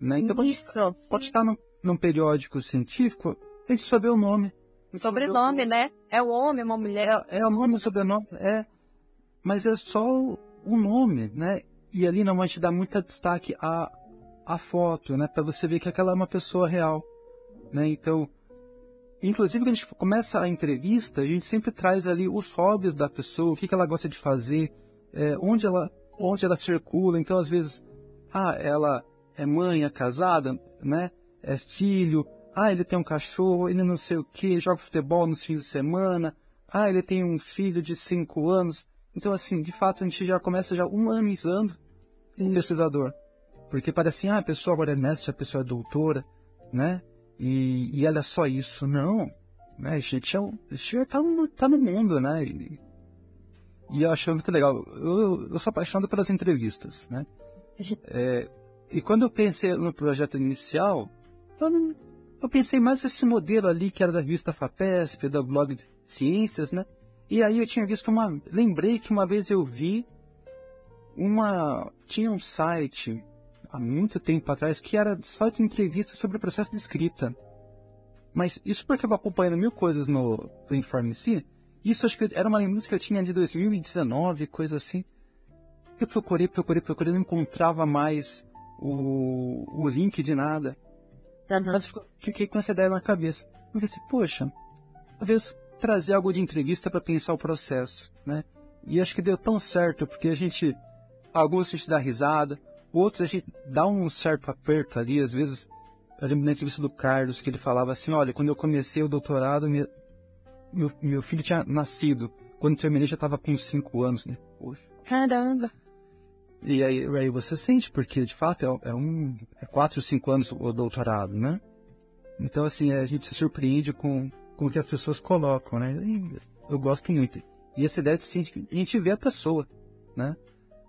S3: Né? Então,
S1: Isso.
S3: Pode, estar num, num, periódico científico, a gente só vê o nome.
S1: Sobrenome, né? É o homem, uma mulher.
S3: É, é o nome, o sobrenome, é. Mas é só o, nome, né? E ali normalmente dá muito destaque a, a foto, né? Para você ver que aquela é uma pessoa real, né? Então, inclusive quando a gente começa a entrevista, a gente sempre traz ali os hobbies da pessoa, o que, que ela gosta de fazer, é, onde ela onde ela circula. Então, às vezes, ah, ela é mãe, é casada, né? É filho. Ah, ele tem um cachorro, ele não sei o que, joga futebol nos fins de semana. Ah, ele tem um filho de cinco anos. Então, assim, de fato, a gente já começa já humanizando o pesquisador. Porque parece assim, ah, a pessoa agora é mestre, a pessoa é doutora, né? E, e ela é só isso. Não, né? A gente, é, gente tá, no, tá no mundo, né? E, e eu acho muito legal. Eu, eu sou apaixonado pelas entrevistas, né? [LAUGHS] É, e quando eu pensei no projeto inicial, eu, eu, pensei mais nesse modelo ali que era da revista FAPESP, da blog Ciências, né? E aí eu tinha visto uma... Lembrei que uma vez eu vi uma... Tinha um site, há muito tempo atrás, que era só de entrevistas sobre o processo de escrita. Mas isso porque eu vou acompanhando mil coisas no, no Informe Si, isso acho que era uma lembrança que eu tinha de 2019, coisa assim. Eu procurei, procurei, procurei, não encontrava mais o, o link de nada. Uhum. Mas fiquei com essa ideia na cabeça. Eu pensei, poxa, talvez trazer algo de entrevista para pensar o processo, né? E acho que deu tão certo, porque a gente, alguns a gente dá risada, outros a gente dá um certo aperto ali, às vezes, eu lembro na entrevista do Carlos, que ele falava assim, olha, quando eu comecei o doutorado, meu, meu filho tinha nascido. Quando terminei já estava com 5 anos, né?
S1: Poxa. Caramba!
S3: E aí, aí você sente, porque de fato é, é um. É 4 ou 5 anos o doutorado, né? Então, assim, a gente se surpreende com, com o que as pessoas colocam, né? Eu gosto muito. E essa ideia de a gente ver a pessoa, né?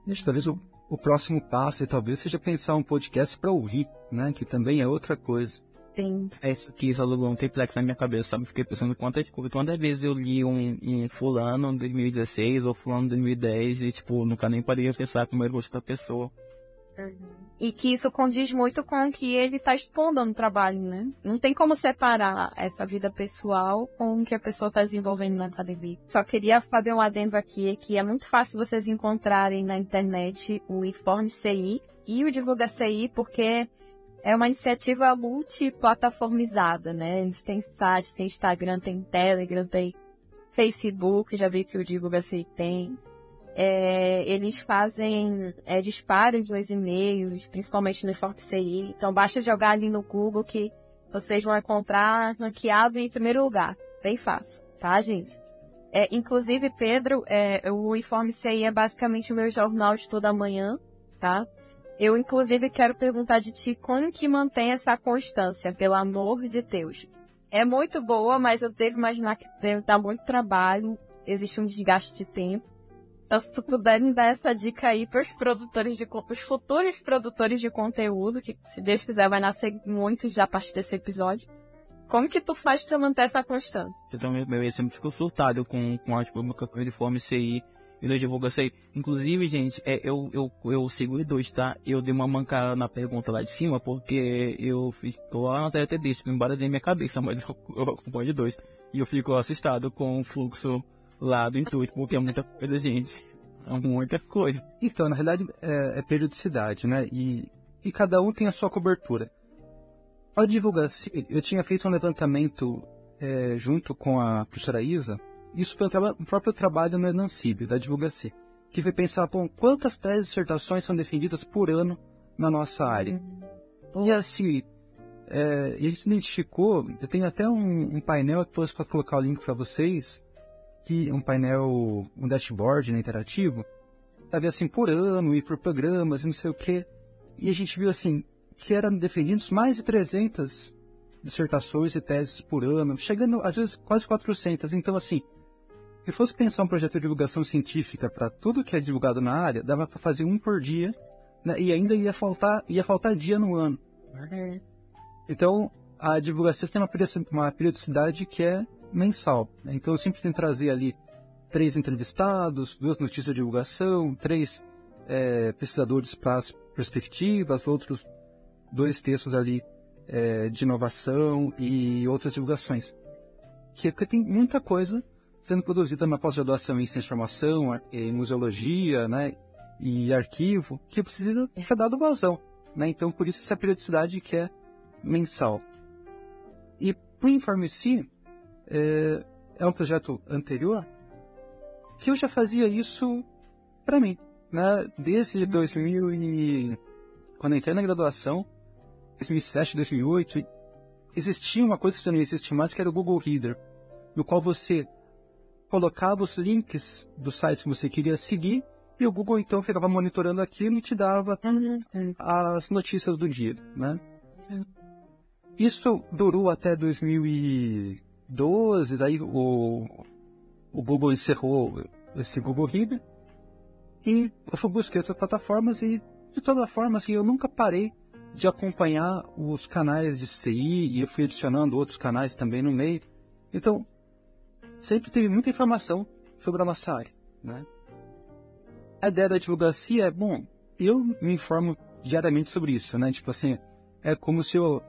S3: Gente, talvez o, o próximo passo, talvez seja pensar um podcast para ouvir, né? Que também é outra coisa.
S1: Sim.
S2: É isso que isso alugou um triplex na minha cabeça, sabe? Fiquei pensando quantas, quantas vezes eu li um, um fulano em 2016 ou fulano em 2010 e, tipo, nunca nem parei a pensar como era o da pessoa.
S1: Uhum. E que isso condiz muito com o que ele está expondo no trabalho, né? Não tem como separar essa vida pessoal com o que a pessoa está desenvolvendo na academia. Só queria fazer um adendo aqui, que é muito fácil vocês encontrarem na internet o Informe CI e o Divulga CI, porque é uma iniciativa multiplataformizada, né? A gente tem site, tem Instagram, tem Telegram, tem Facebook, já vi que o Digo BC tem. É, eles fazem é, disparos nos e-mails, principalmente no FortCI. Então basta jogar ali no Google que vocês vão encontrar ranqueado em primeiro lugar. Bem fácil, tá, gente? É, inclusive, Pedro, é, o Informe CI é basicamente o meu jornal de toda manhã, tá? Eu, inclusive, quero perguntar de ti como que mantém essa constância, pelo amor de Deus. É muito boa, mas eu devo imaginar que deve dar muito trabalho, existe um desgaste de tempo. Então, se tu puder me dar essa dica aí para os produtores de os futuros produtores de conteúdo, que se Deus quiser vai nascer muito já a partir desse episódio. Como que tu faz para manter essa constância?
S2: Eu também eu sempre fico surtado com, com a publicação de fome CI e da divulgação. Inclusive, gente, é, eu, eu, eu o dois, tá? Eu dei uma mancada na pergunta lá de cima, porque eu fico lá na até desse, embora dê minha cabeça, mas eu acompanho de dois. E eu fico assustado com o fluxo lá do intuito, porque é muita coisa, gente. É muita coisa.
S3: Então, na realidade, é, é periodicidade, né? E, e cada um tem a sua cobertura. Ao divulgar, eu tinha feito um levantamento é, junto com a professora Isa, isso foi um, próprio trabalho no Enancib, da Divulgaci, que foi pensar, bom, quantas teses e dissertações são defendidas por ano na nossa área. Uhum. E assim, É, e a gente identificou, eu tenho até um, um painel depois para colocar o link para vocês, que um painel, um dashboard né, interativo, tava assim por ano e por programas e não sei o quê. E a gente viu assim que eram defendidos mais de 300 dissertações e teses por ano, chegando às vezes quase 400. Então assim, se fosse pensar um projeto de divulgação científica para tudo que é divulgado na área, dava para fazer um por dia, né, e ainda ia faltar ia faltar dia no ano. Então a divulgação tem uma periodicidade que é mensal. Então eu sempre tento trazer ali três entrevistados, duas notícias de divulgação, três é, pesquisadores para as perspectivas, outros dois textos ali é, de inovação e outras divulgações. Que, que tem muita coisa sendo produzida na pós-graduação em ciência de informação, em museologia, né, e arquivo, que precisa ser dado vazão. Né? Então, por isso essa periodicidade que é mensal. E para o Informe Si, é, é um projeto anterior que eu já fazia isso para mim, né? Desde 2000 e quando entrei na graduação, 2007, 2008, existia uma coisa que não existe mais, que era o Google Reader, no qual você colocava os links dos sites que você queria seguir e o Google então ficava monitorando aquilo e te dava as notícias do dia, né? Isso durou até 2012, daí o, o Google encerrou esse Google Reader. E eu fui buscar outras plataformas e, de toda forma, assim, eu nunca parei de acompanhar os canais de CI e eu fui adicionando outros canais também no meio. Então, sempre teve muita informação sobre a nossa área, né? A ideia da advocacia é, bom, eu me informo diariamente sobre isso, né? Tipo assim, é como se eu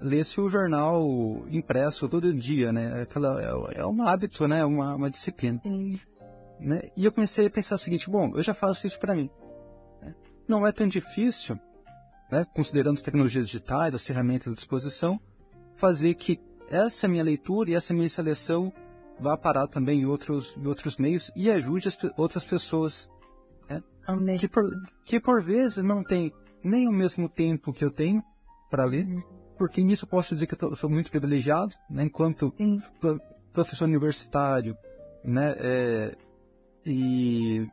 S3: lesse o jornal impresso todo dia, né? Aquela, é, é um hábito, né? Uma, uma disciplina. Né? E eu comecei a pensar o seguinte, bom, eu já faço isso para mim. Né? Não é tão difícil, né? considerando as tecnologias digitais, as ferramentas à disposição, fazer que essa minha leitura e essa minha seleção vá parar também em outros, em outros meios e ajude as outras pessoas né? que, por, que por vezes não tem nem o mesmo tempo que eu tenho para ler, porque nisso posso dizer que eu, eu sou muito privilegiado, né? enquanto professor universitário, né? É, e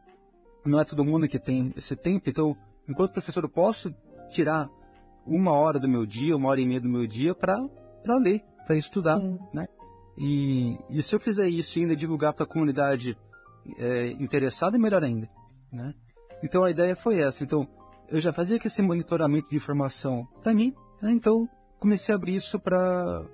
S3: não é todo mundo que tem esse tempo, então, enquanto professor, eu posso tirar uma hora do meu dia, uma hora e meia do meu dia para ler, para estudar, né? E, e, se eu fizer isso e ainda divulgar para a comunidade é, interessada, é melhor ainda, né? Então a ideia foi essa. Então eu já fazia esse monitoramento de informação para mim, né? então comecei a abrir isso para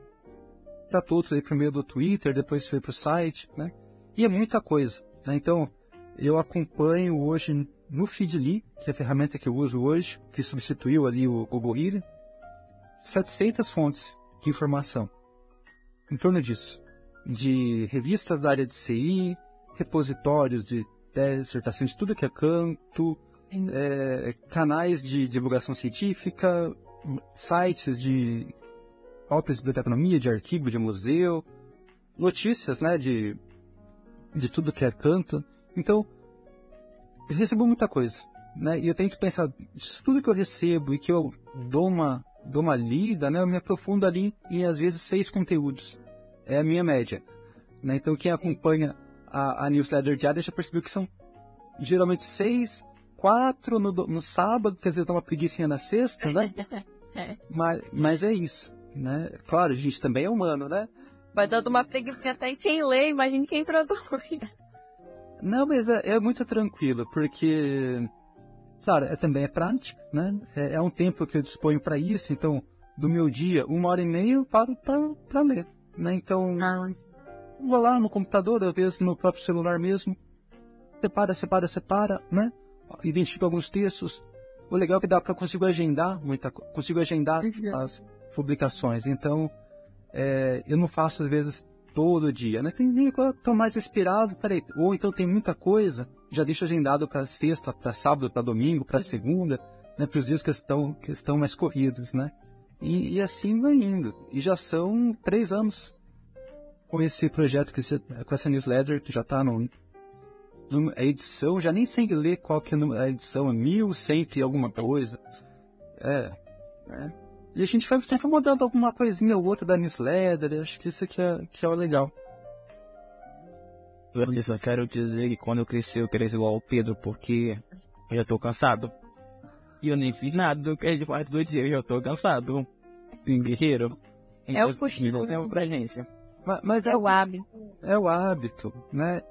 S3: para todos aí primeiro do Twitter, depois foi para o site, né? E é muita coisa. Né? Então eu acompanho hoje no Feedly, que é a ferramenta que eu uso hoje, que substituiu ali o Google Reader, 700 fontes de informação em torno disso, de revistas da área de CI, repositórios de dissertações, tudo que é canto, é, canais de divulgação científica, sites de óperas de biblioteconomia, de arquivo, de museu, notícias, né, de, de tudo que é canto. Então, eu recebo muita coisa, né, e eu tenho que pensar, isso tudo que eu recebo e que eu dou uma, dou uma lida, né, eu me aprofundo ali em, às vezes, seis conteúdos. É a minha média. Né? Então, quem acompanha a, a newsletter diária já percebeu que são geralmente seis, quatro no, no sábado, quer dizer, dá uma preguiça na sexta, né? [LAUGHS] é. mas, mas é isso, né? Claro, a gente também é humano, né?
S1: Vai dando uma preguiça até em quem lê, imagine quem produz.
S3: Não, mas é, é, muito tranquilo, porque, claro, é, também é prático, né? É, é um tempo que eu disponho para isso, então, do meu dia, uma hora e meia eu paro para ler, né? Então, ah. vou lá no computador, às vezes no próprio celular mesmo, separa, separa, separa, né? Identifico alguns textos. O legal é que dá para consigo agendar muita consigo agendar as publicações. Então, é, eu não faço às vezes todo dia, né? Tem dia que eu tô mais inspirado, peraí, ou então tem muita coisa, já deixo agendado para sexta, para sábado, para domingo, para segunda, né? Para os dias que estão, que estão mais corridos, né? E, e, assim vai indo. E já são três anos com esse projeto, com essa newsletter que já está no, a edição, já nem sei ler qual que é a edição, é mil cento e alguma coisa. É, é. E a gente vai sempre mudando alguma coisinha ou outra da newsletter. Acho que isso aqui é, que é o legal.
S2: Eu só quero dizer que quando eu crescer, eu cresci igual o Pedro, porque eu já tô cansado. E eu nem fiz nada do que a gente faz do dia, eu já tô cansado. Sim, guerreiro.
S1: É o costume.
S2: Não tempo pra gente.
S3: Mas, mas
S1: É o hábito.
S3: é o hábito, né?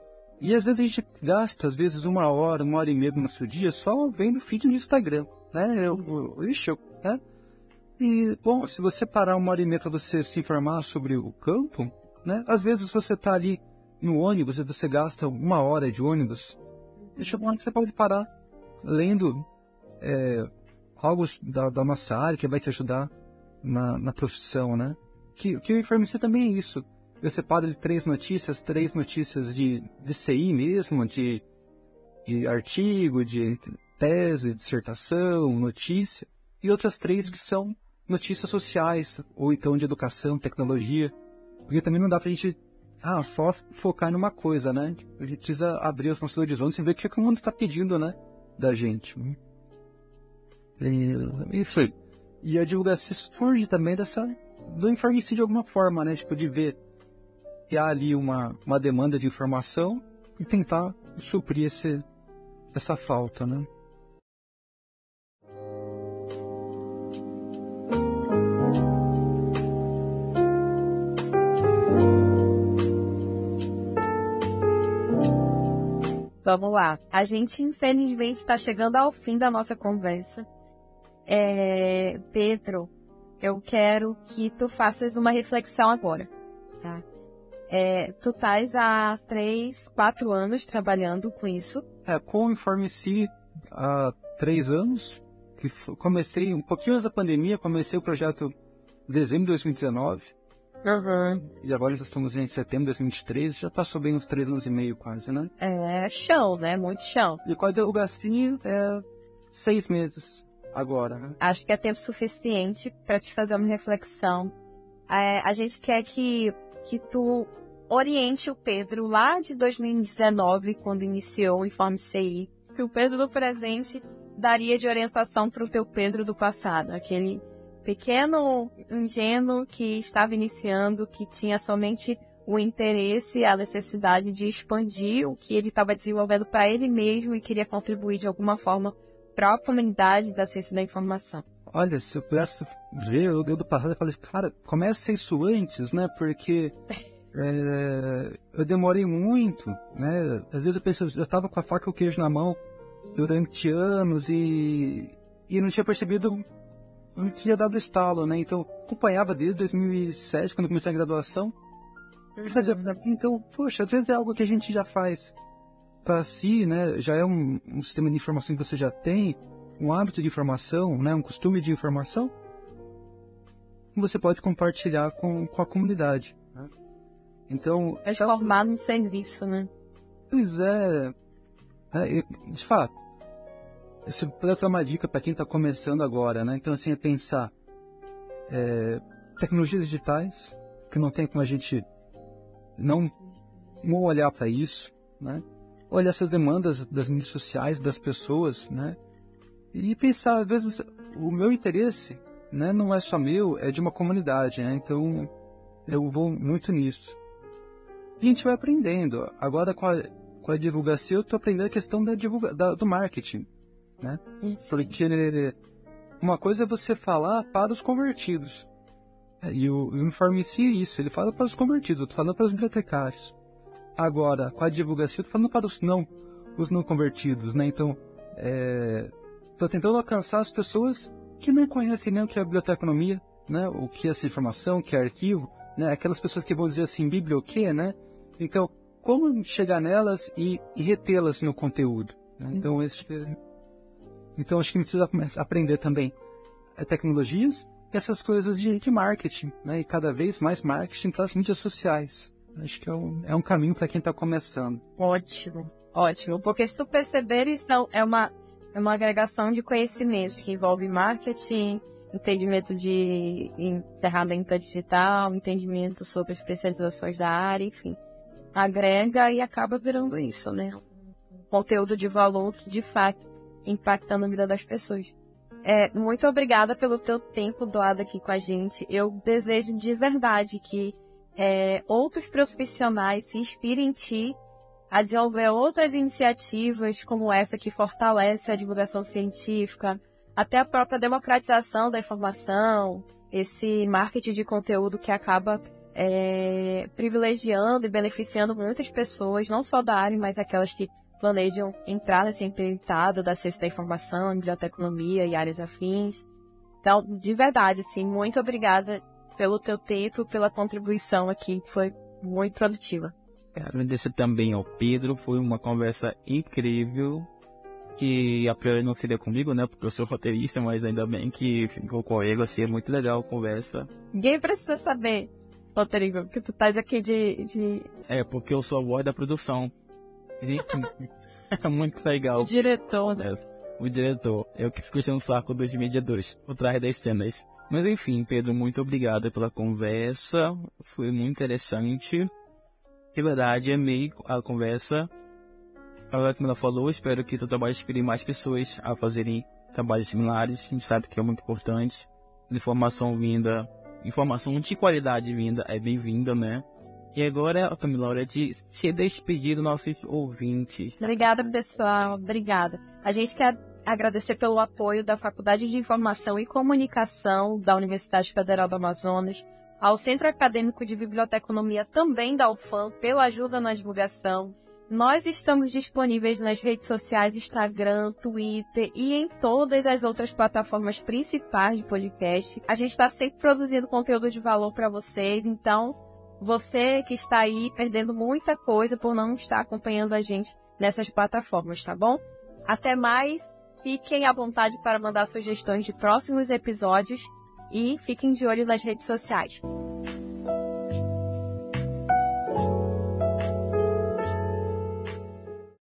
S3: E às vezes a gente gasta, às vezes, uma hora, uma hora e meia do nosso dia só vendo feed no Instagram, né? Eu, eu, eu, né? E, bom, se você parar uma hora e meia para você se informar sobre o campo, né? Às vezes você tá ali no ônibus e você gasta uma hora de ônibus, deixa que você pode parar lendo é, algo da, da nossa área que vai te ajudar na, na profissão, né? Que, que o Informe-C também é isso. Eu separo de três notícias, três notícias de, de CI mesmo, de, de artigo, de tese, dissertação, notícia, e outras três que são notícias sociais, ou então de educação, tecnologia. Porque também não dá pra gente ah, só focar numa coisa, né? A gente precisa abrir os nossos horizontes e ver o que, que o mundo está pedindo, né? Da gente. Isso aí. E a divulgação surge também dessa do informe-se de alguma forma, né? Tipo, de ver que há ali uma, uma demanda de informação e tentar suprir esse, essa falta, né?
S1: Vamos lá. A gente, infelizmente, está chegando ao fim da nossa conversa. É, Pedro, eu quero que tu faças uma reflexão agora, tá? É, tu estás há três, quatro anos trabalhando com isso.
S3: É, com o Informe-se há três anos, que comecei um pouquinho antes da pandemia, comecei o projeto em dezembro de 2019, e agora já estamos em setembro de 2023, já passou bem uns três anos e meio quase, né?
S1: É chão, né? Muito chão.
S3: E com a divulgação é seis meses agora, né?
S1: Acho que é tempo suficiente para te fazer uma reflexão. É, a gente quer que, que tu oriente o Pedro lá de 2019, quando iniciou o Informe CI, que o Pedro do presente daria de orientação para o teu Pedro do passado, aquele pequeno ingênuo que estava iniciando, que tinha somente o interesse e a necessidade de expandir o que ele estava desenvolvendo para ele mesmo e queria contribuir de alguma forma para a comunidade da ciência da informação.
S3: Olha, se eu pudesse ver, eu, eu do passado eu falei, cara, comece isso antes, né? Porque é, eu demorei muito, né? Às vezes eu pensei, eu tava com a faca e o queijo na mão durante anos e, e não tinha percebido, não tinha dado estalo, né? Então, acompanhava desde 2007, quando eu comecei a graduação, fazia, então, poxa, às vezes é algo que a gente já faz para si, né? Já é um, um sistema de informação que você já tem, um hábito de informação, né? Um costume de informação, você pode compartilhar com, com a comunidade. Então,
S1: É formar no serviço, né?
S3: Pois é. é, de fato, se pudesse dar uma dica para quem está começando agora, né? Então, assim, é pensar é, tecnologias digitais, que não tem como a gente não, não olhar para isso, né? Olhar essas demandas das mídias sociais, das pessoas, né? E pensar, às vezes, o meu interesse, né? Não é só meu, é de uma comunidade, né? Então, eu vou muito nisso. E a gente vai aprendendo. Agora, com a, com a divulgação, eu estou aprendendo a questão da divulga, da, do marketing, né? Porque uma coisa é você falar para os convertidos. É, E o, informe em si é isso, ele fala para os convertidos, eu estou falando para os bibliotecários. Agora, com a divulgação, eu estou falando para os não, os não convertidos, né? Então, estou tentando alcançar as pessoas que não conhecem nem o que é biblioteconomia, né? O que é essa informação, o que é arquivo, né? Aquelas pessoas que vão dizer assim, bíblia o quê, né? Então, como chegar nelas e, e retê-las no conteúdo? né? Então, esse, então, acho que a gente precisa aprender também eh, tecnologias e essas coisas de, de marketing, né? E cada vez mais marketing para as mídias sociais. Acho que é um, é um caminho para quem está começando.
S1: Ótimo, ótimo. Porque se tu perceberes, não, é uma, é uma agregação de conhecimento que envolve marketing, entendimento de ferramenta digital, entendimento sobre especializações da área, enfim. Agrega e acaba virando isso, né? Conteúdo de valor que, de fato, impacta na vida das pessoas. É, muito obrigada pelo teu tempo doado aqui com a gente. Eu desejo de verdade que é, outros profissionais se inspirem em ti a desenvolver outras iniciativas como essa que fortalece a divulgação científica, até a própria democratização da informação, esse marketing de conteúdo que acaba é, privilegiando e beneficiando muitas pessoas, não só da área, mas aquelas que planejam entrar nesse empreitado da ciência da informação, biblioteconomia e áreas afins. Então, de verdade, assim, muito obrigada pelo teu tempo, pela contribuição aqui, que foi muito produtiva.
S2: Agradecer também ao Pedro, foi uma conversa incrível, que a priori não seria comigo, né, porque eu sou roteirista, mas ainda bem que ficou com ele, assim, é muito legal a conversa.
S1: Ninguém precisa saber, Rodrigo, que tu estás aqui de, de...
S2: É, porque eu sou a voz da produção. é [LAUGHS] muito legal.
S1: O diretor, né?
S2: É, o diretor. Eu que fico enchendo o saco dos mediadores, por trás das cenas. Mas enfim, Pedro, muito obrigado pela conversa. Foi muito interessante. De verdade, amei a conversa. Agora como ela falou, espero que o trabalho inspire mais pessoas a fazerem trabalhos similares. A gente sabe que é muito importante. Informação vinda, informação de qualidade vinda é bem-vinda, né? E agora, Camila, hora de se despedir dos nossos ouvintes.
S1: Obrigada, pessoal. Obrigada. A gente quer agradecer pelo apoio da Faculdade de Informação e Comunicação da Universidade Federal do Amazonas, ao Centro Acadêmico de Biblioteconomia também da UFAM pela ajuda na divulgação. Nós estamos disponíveis nas redes sociais Instagram, Twitter e em todas as outras plataformas principais de podcast. A gente está sempre produzindo conteúdo de valor para vocês, então você que está aí perdendo muita coisa por não estar acompanhando a gente nessas plataformas, tá bom? Até mais, fiquem à vontade para mandar sugestões de próximos episódios e fiquem de olho nas redes sociais.